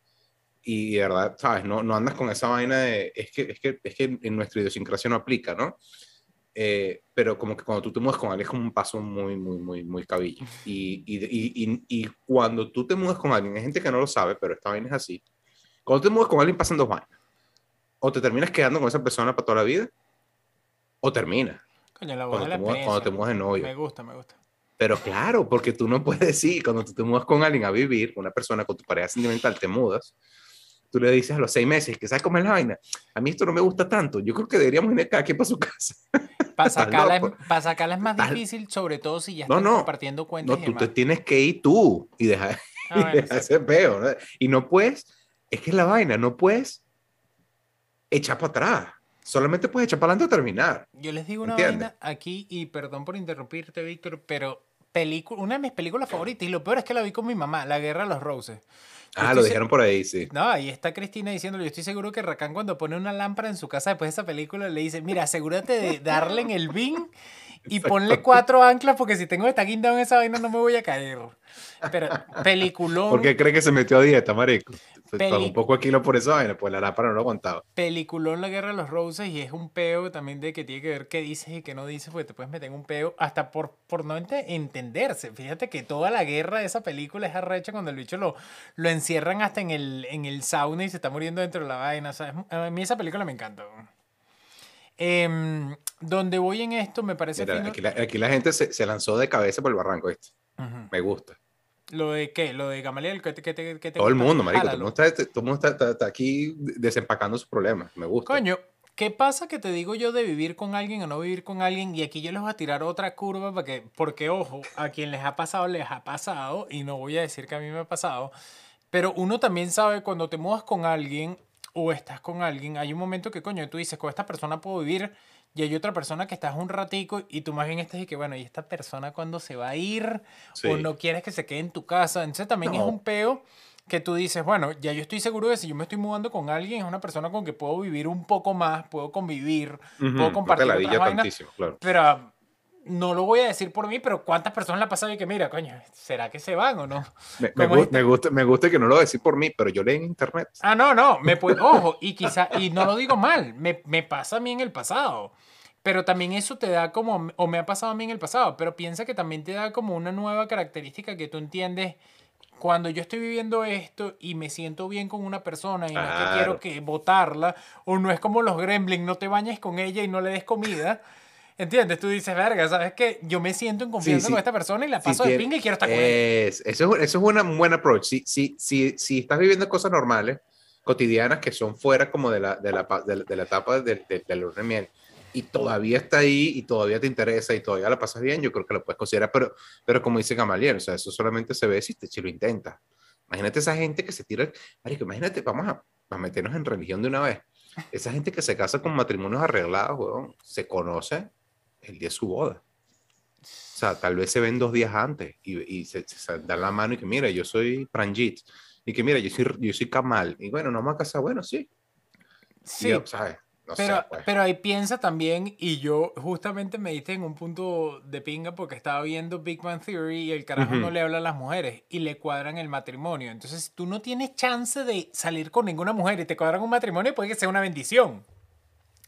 y de verdad, ¿sabes? No, no andas con esa vaina de, es que, es que, es que en nuestra idiosincrasia no aplica, ¿no? Eh, pero como que cuando tú te mudas con alguien es como un paso muy, muy, muy, muy cabilla. Y, y, y, y, y cuando tú te mudas con alguien, hay gente que no lo sabe, pero esta vaina es así. Cuando te mudas con alguien pasan dos vainas. O te terminas quedando con esa persona para toda la vida, o terminas Coño, la cuando, te mudas, cuando te mudas de novio. Me gusta, me gusta. Pero claro, porque tú no puedes decir, cuando tú te mudas con alguien a vivir, una persona con tu pareja sentimental, te mudas, tú le dices a los seis meses que sabes cómo es la vaina. A mí esto no me gusta tanto. Yo creo que deberíamos ir cada quien para su casa. Para Estás sacarla, es, loco. pa' sacarla es más Estás- difícil, sobre todo si ya No, están no. compartiendo cuentas No, tú te tienes que ir tú y dejar, Ah, y bueno, dejar ese peo. ¿no? Y no puedes, es que es la vaina, no puedes echar para atrás. Solamente puedes echar para adelante o terminar. Yo les digo una ¿Entiendes? vaina aquí, y perdón por interrumpirte, Víctor, pero película, una de mis películas favoritas, y lo peor es que la vi con mi mamá, La Guerra de los Roses. Yo Ah, lo dijeron por ahí, sí. No, ahí está Cristina diciéndolo. Yo estoy seguro que Racán cuando pone una lámpara en su casa después de esa película le dice, mira, asegúrate de darle en el bin y ponle cuatro anclas porque si tengo esta guinda en esa vaina no me voy a caer. Pero peliculón, ¿Por qué cree que se metió a dieta, marico? Se Peli- pagó un poco de kilo por esa vaina, pues la lámpara no lo aguantaba. peliculón La Guerra de los Roses y es un peo también de que tiene que ver qué dices y qué no dices porque te puedes meter en un peo hasta por, por no ente- entenderse. Fíjate que toda la guerra de esa película es arrecha cuando el bicho lo, lo encierran hasta en el, en el sauna y se está muriendo dentro de la vaina. O sea, es- a mí esa película me encanta. Em, donde voy en esto me parece Mira, fino- aquí, la, aquí la gente se, se lanzó de cabeza por el barranco este. Ujú. Me gusta. ¿Lo de qué? ¿Lo de Gamaliel? ¿Qué te, qué te- qué te Todo el mundo, marico. Todo el mundo está, todo el mundo está, está- está aquí desempacando sus problemas. Me gusta. Coño, ¿qué pasa que te digo yo de vivir con alguien o no vivir con alguien? Y aquí yo les voy a tirar otra curva para que, porque ojo, a quien les ha pasado, les ha pasado, y no voy a decir que a mí me ha pasado, pero uno también sabe cuando te mudas con alguien, o estás con alguien, hay un momento que, coño, tú dices, con esta persona puedo vivir y hay otra persona que estás un ratico y tú más bien estás y que, bueno, ¿y esta persona cuándo se va a ir? O no quieres que se quede en tu casa. Entonces también es un peo que tú dices, bueno, ya yo estoy seguro de si yo me estoy mudando con alguien, es una persona con que puedo vivir un poco más, puedo convivir, puedo compartir otras vainas, claro. pero no lo voy a decir por mí, pero ¿cuántas personas la pasan y que mira, coño, ¿será que se van o no? Me, me, gusta, me gusta que no lo decís por mí, pero yo leí en internet. Ah, no, no, me ojo, y quizá, y no lo digo mal, me, me pasa a mí en el pasado. Pero también eso te da como, o me ha pasado a mí en el pasado, pero piensa que también te da como una nueva característica que tú entiendes cuando yo estoy viviendo esto y me siento bien con una persona y no es que quiero que votarla, o no es como los gremlins, no te bañes con ella y no le des comida. ¿Entiendes? Tú dices, verga, ¿sabes qué? Yo me siento en confianza con esta persona y la paso de pinga y quiero estar con ella. Eso es, eso es una buena approach. Si, si, si, si estás viviendo cosas normales, cotidianas, que son fuera como de la, de la, de la etapa del de, de, de miel, y todavía está ahí y todavía te interesa y todavía la pasas bien, yo creo que lo puedes considerar, pero, pero como dice Gamaliel, o sea, eso solamente se ve si, te, si lo intentas. Imagínate esa gente que se tira, marico, imagínate, vamos a, a, meternos en religión de una vez. Esa gente que se casa con matrimonios arreglados, weón, se conoce el día de su boda. O sea, tal vez se ven dos días antes y, y se, se, dan la mano y que mira, yo soy Pranjit y que mira, yo soy, yo soy Kamal y bueno, no vamos a casar, bueno, sí. Sí. ¿sabes? pero, pues. pero ahí piensa también, y yo justamente me diste en un punto de pinga porque estaba viendo Big Man Theory y el carajo no le habla a las mujeres y le cuadran el matrimonio. Entonces tú no tienes chance de salir con ninguna mujer y te cuadran un matrimonio puede que sea una bendición.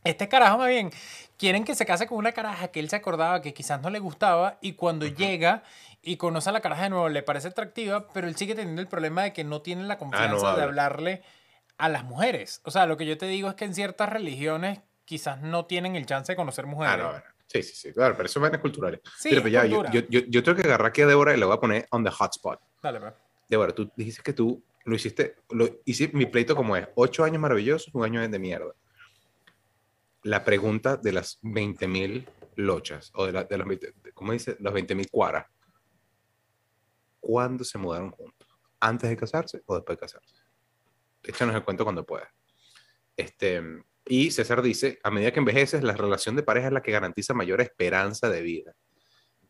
Este carajo más bien quieren que se case con una caraja que él se acordaba que quizás no le gustaba y cuando llega y conoce a la caraja de nuevo le parece atractiva, pero él sigue teniendo el problema de que no tiene la ah, confianza de hablarle a las mujeres. O sea, lo que yo te digo es que en ciertas religiones quizás no tienen el chance de conocer mujeres. Ah, no, Sí, sí, sí, claro, pero eso es culturales. Sí, pero, ya, yo, yo, yo, tengo que agarrar aquí a Débora y le voy a poner on the hotspot. Dale, pues. Débora, tú dijiste que tú lo hiciste, lo hiciste mi pleito como es, ocho años maravillosos, un año de mierda. La pregunta de las 20.000 lochas, o de, la, de los, ¿cómo dice? Los 20.000 cuaras. ¿Cuándo se mudaron juntos? ¿Antes de casarse o después de casarse? échanos el cuento cuando pueda. Este, y César dice, a medida que envejeces, la relación de pareja es la que garantiza mayor esperanza de vida.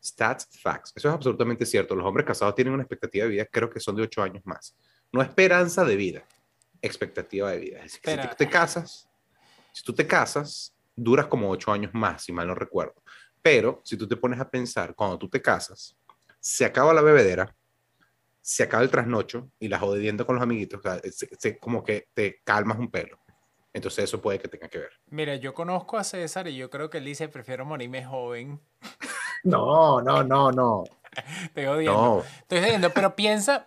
Stats, facts. Eso es absolutamente cierto. Los hombres casados tienen una expectativa de vida, creo que son de 8 años más. No esperanza de vida, expectativa de vida. Es decir, si tú te casas, si tú te casas, duras como 8 años más, si mal no recuerdo. Pero si tú te pones a pensar, cuando tú te casas, se acaba la bebedera, se acaba el trasnocho y la jodiendo con los amiguitos, como que te calmas un pelo. Entonces eso puede que tenga que ver. Mira, yo conozco a César y yo creo que él dice, prefiero morirme joven. No, no, no, no. Estoy odiando. Estoy jodiendo, pero piensa,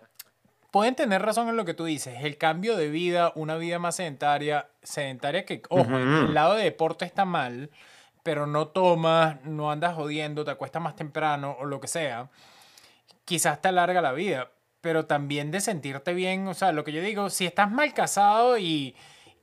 pueden tener razón en lo que tú dices. El cambio de vida, una vida más sedentaria, sedentaria que, ojo, el lado de deporte está mal, pero no tomas, no andas jodiendo, te acuestas más temprano o lo que sea, quizás te alarga la vida pero también de sentirte bien, o sea, lo que yo digo, si estás mal casado y,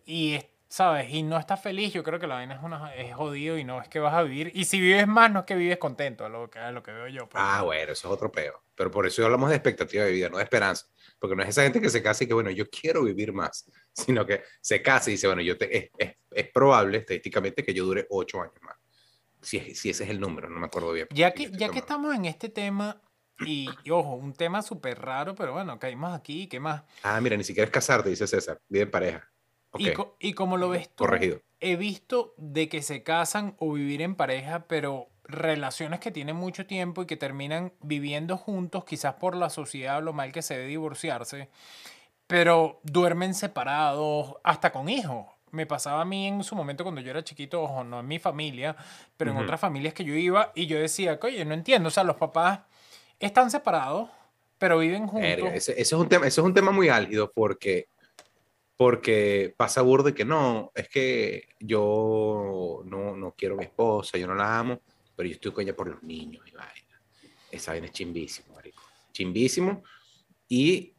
y ¿sabes? Y no estás feliz, yo creo que la vaina es, una, es jodido y no es que vas a vivir. Y si vives más, no es que vives contento, es lo que, lo que veo yo. Pues. Ah, bueno, eso es otro peo. Pero por eso hablamos de expectativa de vida, no de esperanza. Porque no es esa gente que se casa y que, bueno, yo quiero vivir más, sino que se casa y dice, bueno, yo te, es, es, es probable estadísticamente que yo dure ocho años más. Si, si ese es el número, no me acuerdo bien. Ya que, ya que estamos en este tema, y, ojo, un tema súper raro, pero bueno, caímos aquí, ¿qué más? Ah, mira, ni siquiera es casarte, dice César, vive en pareja. Y, y, como lo ves tú, Corregido. he visto de que se casan o vivir en pareja, pero relaciones que tienen mucho tiempo y que terminan viviendo juntos, quizás por la sociedad, lo mal que se debe divorciarse, pero duermen separados, hasta con hijos. Me pasaba a mí en su momento cuando yo era chiquito, ojo, no en mi familia, pero en otras familias que yo iba y yo decía, oye, no entiendo, o sea, los papás están separados, pero viven juntos. ese, es un tema, es un tema muy álgido porque, porque pasa burdo que no, es que yo no, no quiero a mi esposa, yo no la amo, pero yo estoy con ella por los niños y vaina. Esa vaina es chimbísimo, marico. Chimbísimo. Y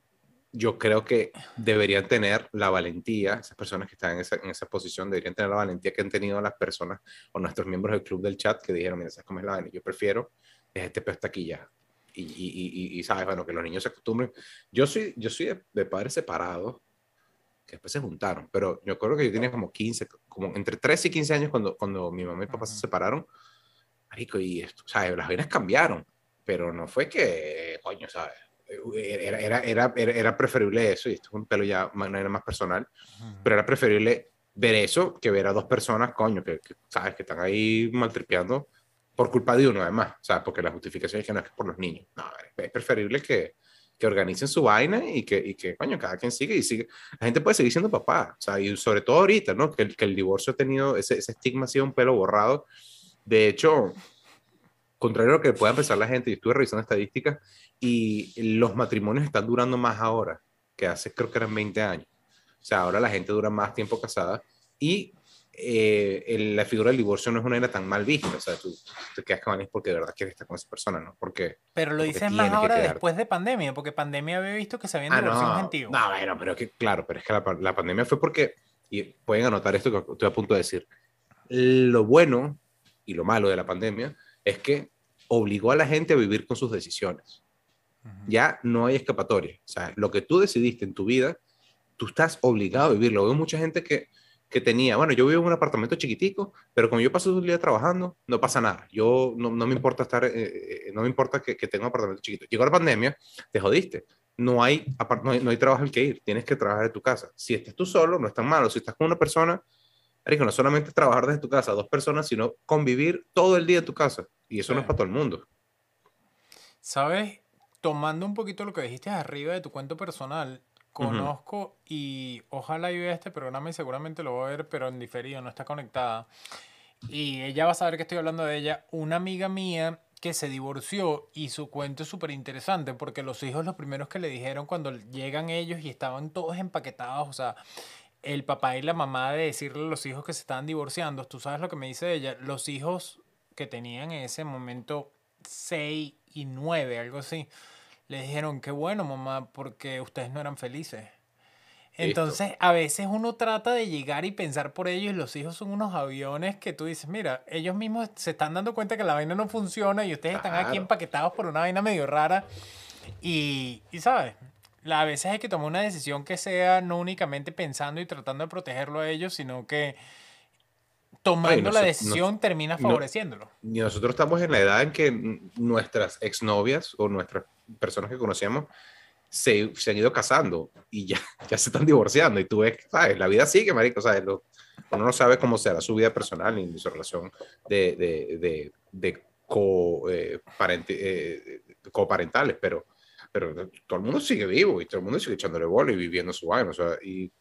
yo creo que deberían tener la valentía, esas personas que están en esa, en esa, posición, deberían tener la valentía que han tenido las personas o nuestros miembros del club del chat que dijeron, mira, ¿sabes cómo es la vaina? Yo prefiero este aquí ya y, y, y, sabes, bueno, que los niños se acostumbren. Yo soy, yo soy de, padres separados que después se juntaron, pero yo creo que yo tenía como 15, como entre 13 y 15 años cuando, cuando mi mamá y papá se separaron, marico, y esto, sea, las vainas cambiaron, pero no fue que, coño, ¿sabes? Era, era, era, era, preferible eso, y esto es un pelo ya era más personal, pero era preferible ver eso que ver a dos personas, coño, que, sabes, que están ahí maltripeando por culpa de uno, además, ¿sabes? Porque la justificación es que no es por los niños. No, es preferible que, que organicen su vaina y que, y que, coño, cada quien sigue y sigue. La gente puede seguir siendo papá, o sea, y sobre todo ahorita, ¿no? Que que el divorcio ha tenido, ese, ese estigma ha sido un pelo borrado. De hecho, contrario a lo que pueda pensar la gente, yo estuve revisando estadísticas y los matrimonios están durando más ahora que hace, creo que eran 20 años. O sea, ahora la gente dura más tiempo casada y eh, la figura del divorcio no es una era tan mal vista. O sea, tú te quedas con alguien porque de verdad quieres estar con esa persona, ¿no? Porque, pero lo dices más ahora después de pandemia, porque pandemia había visto que se habían ah, divorciado no, No, bueno, pero que, claro, pero es que la, la, pandemia fue porque, y pueden anotar esto que estoy a punto de decir, lo bueno y lo malo de la pandemia es que obligó a la gente a vivir con sus decisiones. Ya no hay escapatoria. O sea, lo que tú decidiste en tu vida, tú estás obligado a vivirlo. Veo mucha gente que que tenía, bueno, yo vivo en un apartamento chiquitico, pero como yo paso todo el día trabajando, no pasa nada. Yo no, no me importa estar, eh, eh, no me importa que, que, tenga un apartamento chiquito. Llegó la pandemia, te jodiste. No hay, no hay, no hay trabajo en que ir, tienes que trabajar en tu casa. Si estás tú solo, no es tan malo. Si estás con una persona, no solamente trabajar desde tu casa, dos personas, sino convivir todo el día en tu casa. Y eso no es para todo el mundo. ¿Sabes? Tomando un poquito lo que dijiste arriba de tu cuento personal, conozco y ojalá yo vea este programa y seguramente lo voy a ver, pero en diferido, no está conectada. Y ella va a saber que estoy hablando de ella. Una amiga mía que se divorció y su cuento es súper interesante porque los hijos los primeros que le dijeron cuando llegan ellos y estaban todos empaquetados, o sea, el papá y la mamá de decirle a los hijos que se estaban divorciando, tú sabes lo que me dice ella, los hijos que tenían en ese momento 6 y 9, algo así, le dijeron, qué bueno, mamá, porque ustedes no eran felices. Entonces, a veces uno trata de llegar y pensar por ellos y los hijos son unos aviones que tú dices, mira, ellos mismos se están dando cuenta que la vaina no funciona y ustedes están aquí empaquetados por una vaina medio rara. Y, y ¿sabes? A veces hay que tomar una decisión que sea no únicamente pensando y tratando de protegerlo a ellos, sino que tomando la decisión termina favoreciéndolo. y nosotros estamos en la edad en que nuestras exnovias o nuestras personas que conocíamos se, se, han ido casando y ya, ya se están divorciando. Y tú ves, ¿sabes? La vida sigue, marico, ¿sabes? Lo, uno no sabe cómo será su vida personal ni su relación de, de, de, de co, eh, eh, coparentales, pero, pero todo el mundo sigue vivo y todo el mundo sigue echándole bola y viviendo su vaina. O sea, y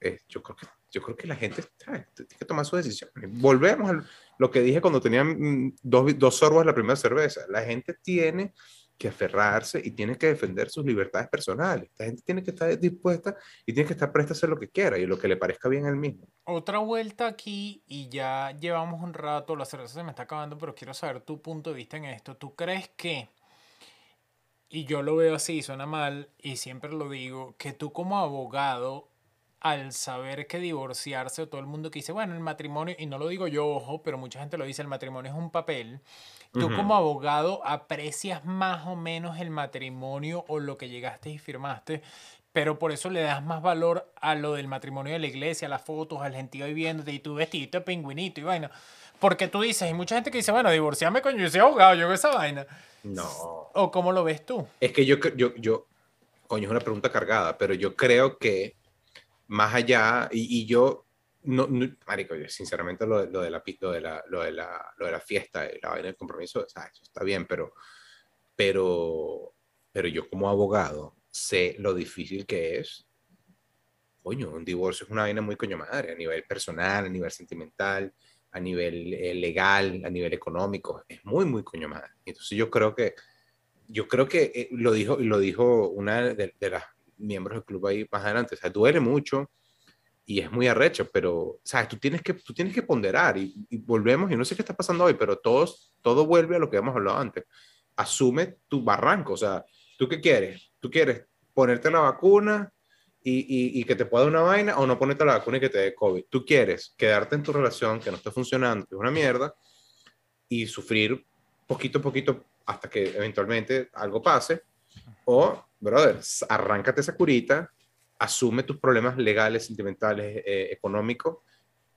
eh, yo, creo que, yo creo que la gente tiene que tomar su decisión. Volvemos a lo que dije cuando tenían mm, dos, dos sorbos de la primera cerveza. La gente tiene que aferrarse y tiene que defender sus libertades personales. La gente tiene que estar dispuesta y tiene que estar presta a hacer lo que quiera y lo que le parezca bien a él mismo. Otra vuelta aquí y ya llevamos un rato, la cerveza se me está acabando, pero quiero saber tu punto de vista en esto. ¿Tú crees que, y yo lo veo así, suena mal y siempre lo digo, que tú como abogado al saber que divorciarse o todo el mundo que dice, bueno, el matrimonio, y no lo digo yo, ojo, pero mucha gente lo dice, el matrimonio es un papel, tú como abogado aprecias más o menos el matrimonio o lo que llegaste y firmaste, pero por eso le das más valor a lo del matrimonio de la iglesia, a las fotos, al gentío viéndote y tu vestidito de pingüinito y vaina. Porque tú dices, hay mucha gente que dice, bueno, divorciarme con yo soy abogado, yo hago esa vaina. No. ¿O cómo lo ves tú? Es que yo, yo, yo, coño, es una pregunta cargada, pero yo creo que más allá, y, yo, no, marico, yo sinceramente lo, lo, de la, lo, de la, lo, de la, lo de la fiesta, la vaina del compromiso, o sea, eso está bien, pero, pero, pero yo como abogado sé lo difícil que es. Coño, un divorcio es una vaina muy coño madre, a nivel personal, a nivel sentimental, a nivel eh, legal, a nivel económico, es muy, muy coño madre. Entonces yo creo que, yo creo que eh, lo dijo, lo dijo una de las miembros del club ahí más adelante. O sea, duele mucho y es muy arrecho, pero, ¿sabes? Tú tienes que, tú tienes que ponderar y, volvemos, y no sé qué está pasando hoy, pero todos, todo vuelve a lo que hemos hablado antes. Asume tu barranco, o sea, ¿tú qué quieres? ¿Tú quieres ponerte la vacuna y, y, que te pueda una vaina o no ponerte la vacuna y que te dé COVID? ¿Tú quieres quedarte en tu relación que no está funcionando, que es una mierda, y sufrir poquito a poquito hasta que eventualmente algo pase? O brother, arráncate esa curita asume tus problemas legales, sentimentales, eh, económicos,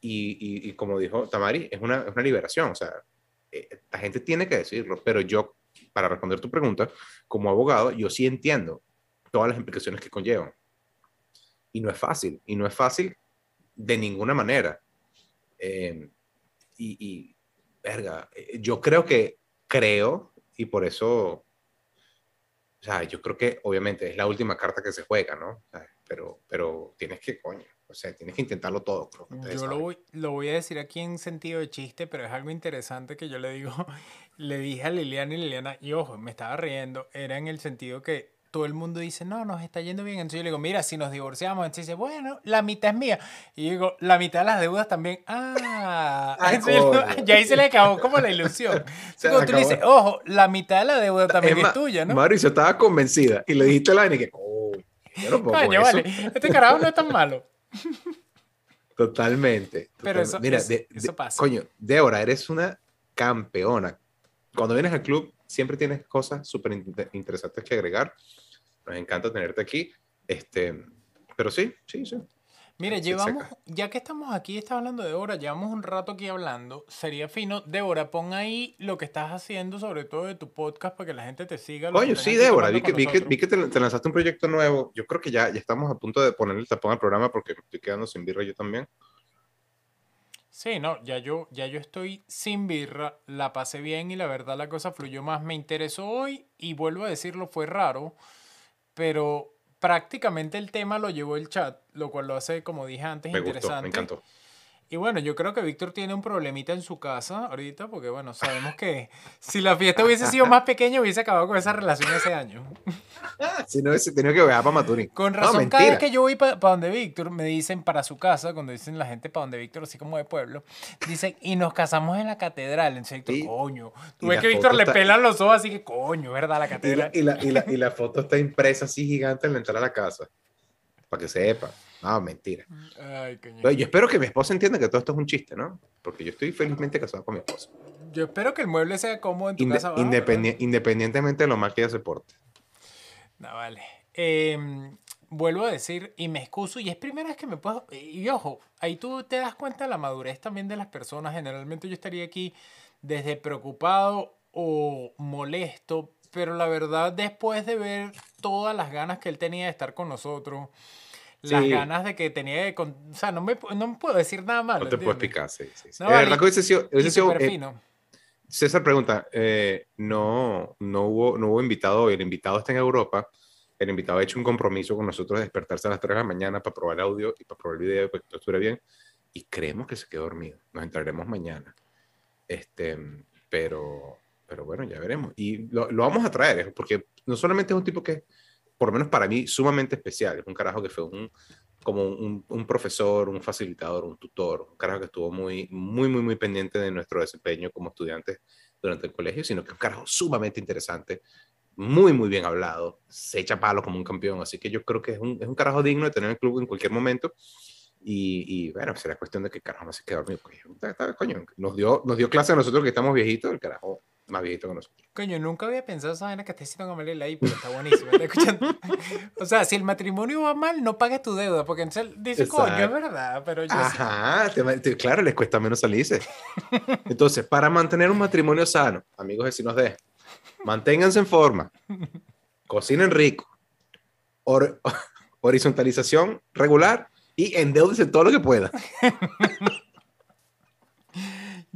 y, como dijo Tamari, es una, es una liberación, o sea, eh, la gente tiene que decirlo, pero yo, para responder tu pregunta, como abogado, yo sí entiendo todas las implicaciones que conllevan. Y no es fácil, y no es fácil de ninguna manera. Eh, y, y, verga, yo creo que, creo, y por eso o sea, yo creo que obviamente es la última carta que se juega, ¿no? pero, pero tienes que, coño, o sea, tienes que intentarlo todo. yo lo voy, lo voy, a decir aquí en sentido de chiste, pero es algo interesante que yo le digo, le dije a Liliana y Liliana, y ojo, me estaba riendo, era en el sentido que todo el mundo dice, no, nos está yendo bien. Entonces yo le digo, mira, si nos divorciamos, entonces dice, bueno, la mitad es mía. Y yo digo, la mitad de las deudas también. Ah, ya ahí se le acabó como la ilusión. Entonces, tú le dices, ojo, la mitad de la deuda también es, tuya, ¿no? Mauricio estaba convencida y le dijiste la y que, oh, yo no puedo Coño, vale, este carajo no es tan malo. Totalmente. Pero eso, Mira, eso pasa. Coño, Débora, eres una campeona. Cuando vienes al club, siempre tienes cosas súper interesantes que agregar. Nos encanta tenerte aquí. Este, pero sí, sí, sí. Mire, llevamos, ya que estamos aquí, está hablando de hora, llevamos un rato aquí hablando. Sería fino, Débora, pon ahí lo que estás haciendo, sobre todo de tu podcast, para que la gente te siga. Coño, sí, Débora, vi que, vi que, vi que, te, lanzaste un proyecto nuevo. Yo creo que ya, ya estamos a punto de ponerle el tapón al programa porque me estoy quedando sin birra yo también. Sí, no, ya yo, ya yo estoy sin birra, la pasé bien y la verdad la cosa fluyó más. Me interesó hoy y vuelvo a decirlo, fue raro, pero prácticamente el tema lo llevó el chat, lo cual lo hace, como dije antes, me interesante. Gustó, me encantó. Y bueno, yo creo que Víctor tiene un problemita en su casa ahorita, porque bueno, sabemos que si la fiesta hubiese sido más pequeña, hubiese acabado con esa relación ese año. si no hubiese tenido que viajar para Maturín. Con razón, cada vez que yo voy para donde Víctor, me dicen para su casa, cuando dicen la gente para donde Víctor, así como de pueblo, dicen, y nos casamos en la catedral. En Víctor, coño. Tú ves que Víctor le pelan los ojos, así que coño, ¿verdad? La catedral. Y la, y la, y la foto está impresa así gigante en la entrada a la casa, para que sepa. No, mentira. Ay, yo espero que mi esposa entienda que todo esto es un chiste, ¿no? Porque yo estoy felizmente casado con mi esposa. Yo espero que el mueble sea cómodo en tu casa. independientemente de lo mal que ella se porte. No, vale. Em, vuelvo a decir, y me excuso, y es primera vez que me puedo... Y ojo, ahí tú te das cuenta de la madurez también de las personas. Generalmente yo estaría aquí desde preocupado o molesto, pero la verdad después de ver todas las ganas que él tenía de estar con nosotros las ganas de que tenía de... o sea, no me, no me puedo decir nada malo. No te puedo explicar, sí. sí, sí. No, verdad que hubiese sido... Eh, César pregunta, eh, no, no, hubo, no hubo invitado el invitado está en Europa, el invitado ha hecho un compromiso con nosotros de despertarse a las 3 de la mañana para probar el audio y para probar el video para que todo estuviera bien, y creemos que se quedó dormido, nos entraremos mañana, este, pero, pero bueno, ya veremos, y lo, lo vamos a traer, porque no solamente es un tipo que por lo menos para mí, sumamente especial. Es un carajo que fue un, como un, un, profesor, un facilitador, un tutor, un carajo que estuvo muy, muy, muy, muy pendiente de nuestro desempeño como estudiantes durante el colegio, sino que es un carajo sumamente interesante, muy, muy bien hablado, se echa palo como un campeón, así que yo creo que es un, es un carajo digno de tener en el club en cualquier momento. Y, y, bueno, será cuestión de que carajo no se quede dormido. Coño, nos dio, nos dio clase a nosotros que estamos viejitos, el carajo más viejito que nosotros. Coño, nunca había pensado esa vaina que está diciendo Gamaliel ahí, pero está buenísimo. escuchando? o sea, si el matrimonio va mal, no pagues tu deuda, porque entonces dice, coño, es verdad, pero yo Ajá, claro, les cuesta menos salirse. Entonces, para mantener un matrimonio sano, amigos vecinos de, manténganse en forma, cocinen rico, horizontalización regular y endeúdense todo lo que pueda.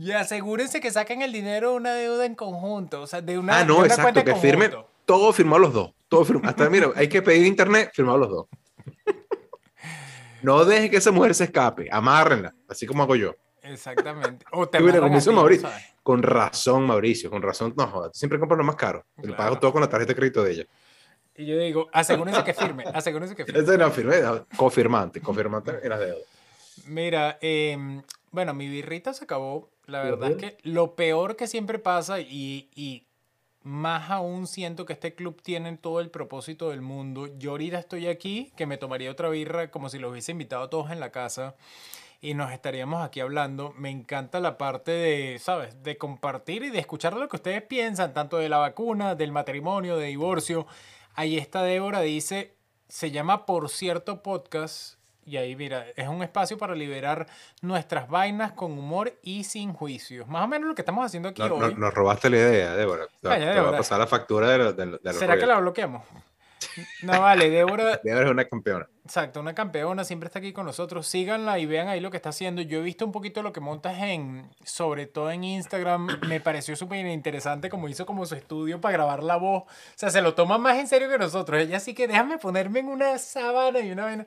Y asegúrense que saquen el dinero de una deuda en conjunto, o sea, de una Ah, no, exacto, que firmen todo firmado los dos. Todo firmado. Hasta, mira, hay que pedir internet, firmado los dos. No deje que esa mujer se escape, amárrenla, así como hago yo. Exactamente. O te Mauricio. Con razón, Mauricio, con razón. No, jodas, siempre compro lo más caro. Le pago todo con la tarjeta de crédito de ella. Y yo digo, asegúrense que firme, asegúrense que firme. Ese no firme, confirmante, confirmante en las deudas. Mira, eh, bueno, mi birrita se acabó. La verdad es que lo peor que siempre pasa y, y más aún siento que este club tiene todo el propósito del mundo. Yo ahorita estoy aquí, que me tomaría otra birra como si los hubiese invitado a todos en la casa y nos estaríamos aquí hablando. Me encanta la parte de, ¿sabes? De compartir y de escuchar lo que ustedes piensan, tanto de la vacuna, del matrimonio, de divorcio. Ahí está Débora, dice, se llama Por cierto Podcast. Y ahí, mira, es un espacio para liberar nuestras vainas con humor y sin juicios. Más o menos lo que estamos haciendo aquí No- hoy. nos robaste la idea, Débora. Te, Calla, te va a pasar la factura de, los- de, ¿Será que la bloqueamos? No, vale, Débora, Débora es una campeona. Exacto, una campeona siempre está aquí con nosotros. Síganla y vean ahí lo que está haciendo. Yo he visto un poquito lo que montas en, sobre todo en Instagram. Me pareció súper interesante como hizo como su estudio para grabar la voz. O sea, se lo toma más en serio que nosotros. Ella sí que déjame ponerme en una sábana y una vaina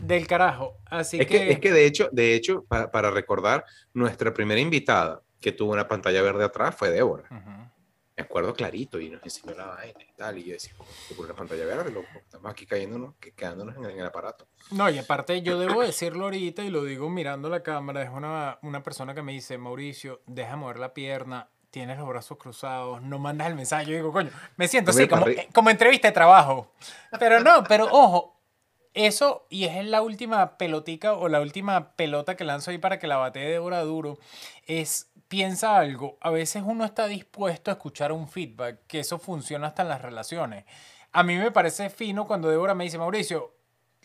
del carajo. Así Es que, que, es que de hecho, de hecho para, para recordar, nuestra primera invitada que tuvo una pantalla verde atrás fue Débora. Ujú. Me acuerdo clarito y nos enseñó la vaina y tal. Y yo decía, "¿Cómo que por una pantalla verde, loco. Estamos aquí cayéndonos, que- quedándonos en el, en el aparato. No, y aparte yo debo decirlo ahorita y lo digo mirando la cámara, es una, una persona que me dice, Mauricio, deja mover la pierna, tienes los brazos cruzados, no mandas el mensaje. Yo digo, coño, me siento así, como, como entrevista de trabajo. Pero no, pero ojo, eso, y es la última pelotica o la última pelota que lanzo ahí para que la batee de hora duro, es, piensa algo, a veces uno está dispuesto a escuchar un feedback, que eso funciona hasta en las relaciones. A mí me parece fino cuando Débora me dice, Mauricio,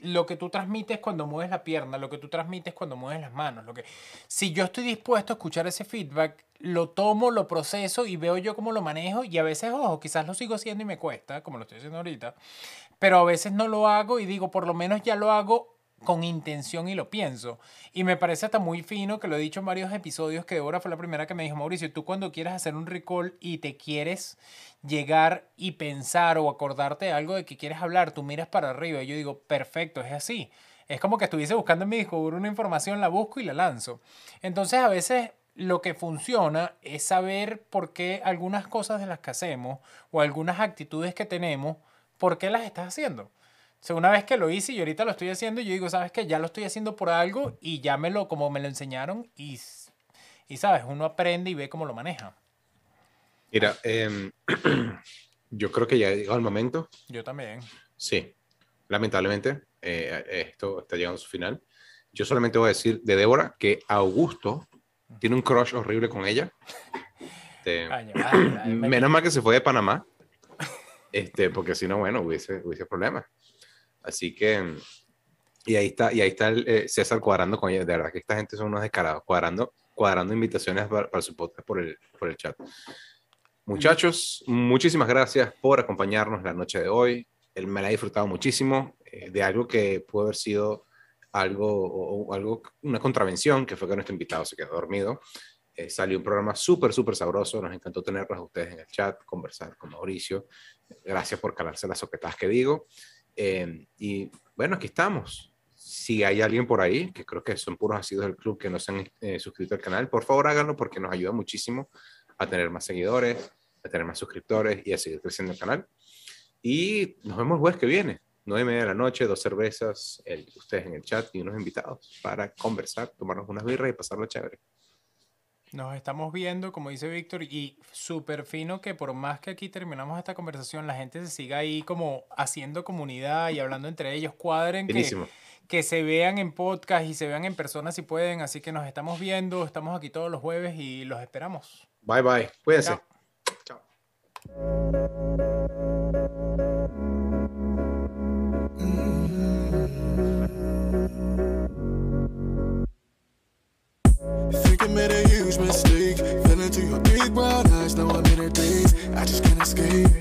lo que tú transmites cuando mueves la pierna, lo que tú transmites cuando mueves las manos, lo que si yo estoy dispuesto a escuchar ese feedback, lo tomo, lo proceso y veo yo cómo lo manejo y a veces, ojo, quizás lo sigo haciendo y me cuesta, como lo estoy haciendo ahorita, pero a veces no lo hago y digo, por lo menos ya lo hago con intención y lo pienso. Y me parece hasta muy fino que lo he dicho en varios episodios que Débora fue la primera que me dijo, Mauricio, tú cuando quieres hacer un recall y te quieres llegar y pensar o acordarte de algo de que quieres hablar, tú miras para arriba y yo digo, perfecto, es así. Es como que estuviese buscando en mi disco una información, la busco y la lanzo. Entonces a veces lo que funciona es saber por qué algunas cosas de las que hacemos o algunas actitudes que tenemos, por qué las estás haciendo. O sea, una vez que lo hice y ahorita lo estoy haciendo, yo digo, ¿sabes qué? Ya lo estoy haciendo por algo y ya me lo, como me lo enseñaron y, y ¿sabes? Uno aprende y ve cómo lo maneja. Mira, em, yo creo que ya ha llegado el momento. Yo también. Sí, lamentablemente, eh, esto está llegando a su final. Yo solamente voy a decir de Débora que Augusto tiene un crush horrible con ella. Este, Ay, ay, ay, me- menos mal que se fue de Panamá, este, porque si no, bueno, hubiese, hubiese problemas. Así que, y ahí está, y ahí está el, eh, César cuadrando con ella. De verdad que esta gente son unos descarados, cuadrando, cuadrando invitaciones para, para su podcast por el, por el chat. Muchachos, muchísimas gracias por acompañarnos la noche de hoy. Él me la ha disfrutado muchísimo eh, de algo que pudo haber sido algo, o, o algo, una contravención, que fue que nuestro invitado se quedó dormido. Eh, salió un programa súper, súper sabroso. Nos encantó tenerlos a ustedes en el chat, conversar con Mauricio. Gracias por calarse las soquetas que digo. Eh, y bueno, aquí estamos. Si hay alguien por ahí, que creo que son puros asidos del club que no se han eh, suscrito al canal, por favor háganlo porque nos ayuda muchísimo a tener más seguidores, a tener más suscriptores y a seguir creciendo el canal. Y nos vemos el jueves que viene, nueve y media de la noche, dos cervezas, el- ustedes en el chat y unos invitados para conversar, tomarnos unas birras y pasarlo chévere. Nos estamos viendo, como dice Víctor, y súper fino que por más que aquí terminamos esta conversación, la gente se siga ahí como haciendo comunidad y hablando entre ellos, cuadren que, que se vean en podcast y se vean en persona si pueden. Así que nos estamos viendo, estamos aquí todos los jueves y los esperamos. Bye bye. Cuídense. Chao. Chao. I mistake. Fell into your big brown eyes, now I'm in a daze. I just can't escape.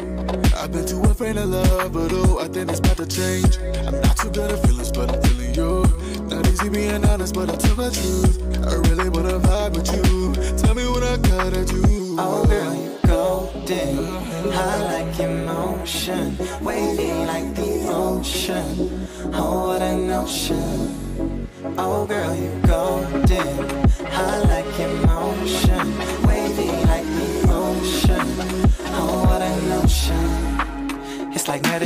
I've been too afraid of love, but oh, I think it's about to change. I'm not too good at feelings, but I'm feeling you. Not easy being honest, but I'll tell the truth. I really wanna vibe with you. Tell me what I gotta do. Oh girl, you golden, high like emotion, wavy like the ocean. Oh what a notion. Oh girl, you golden, high like emotion, wavy like the ocean. Oh what a notion. It's like wrote.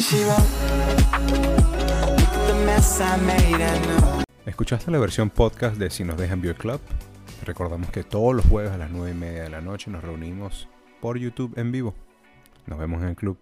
Look at the mess I made, I know. ¿Escuchaste la versión podcast de Si nos dejan Beer Club? Recordamos que todos los jueves a las 9 y media de la noche nos reunimos por YouTube en vivo. Nos vemos en el club.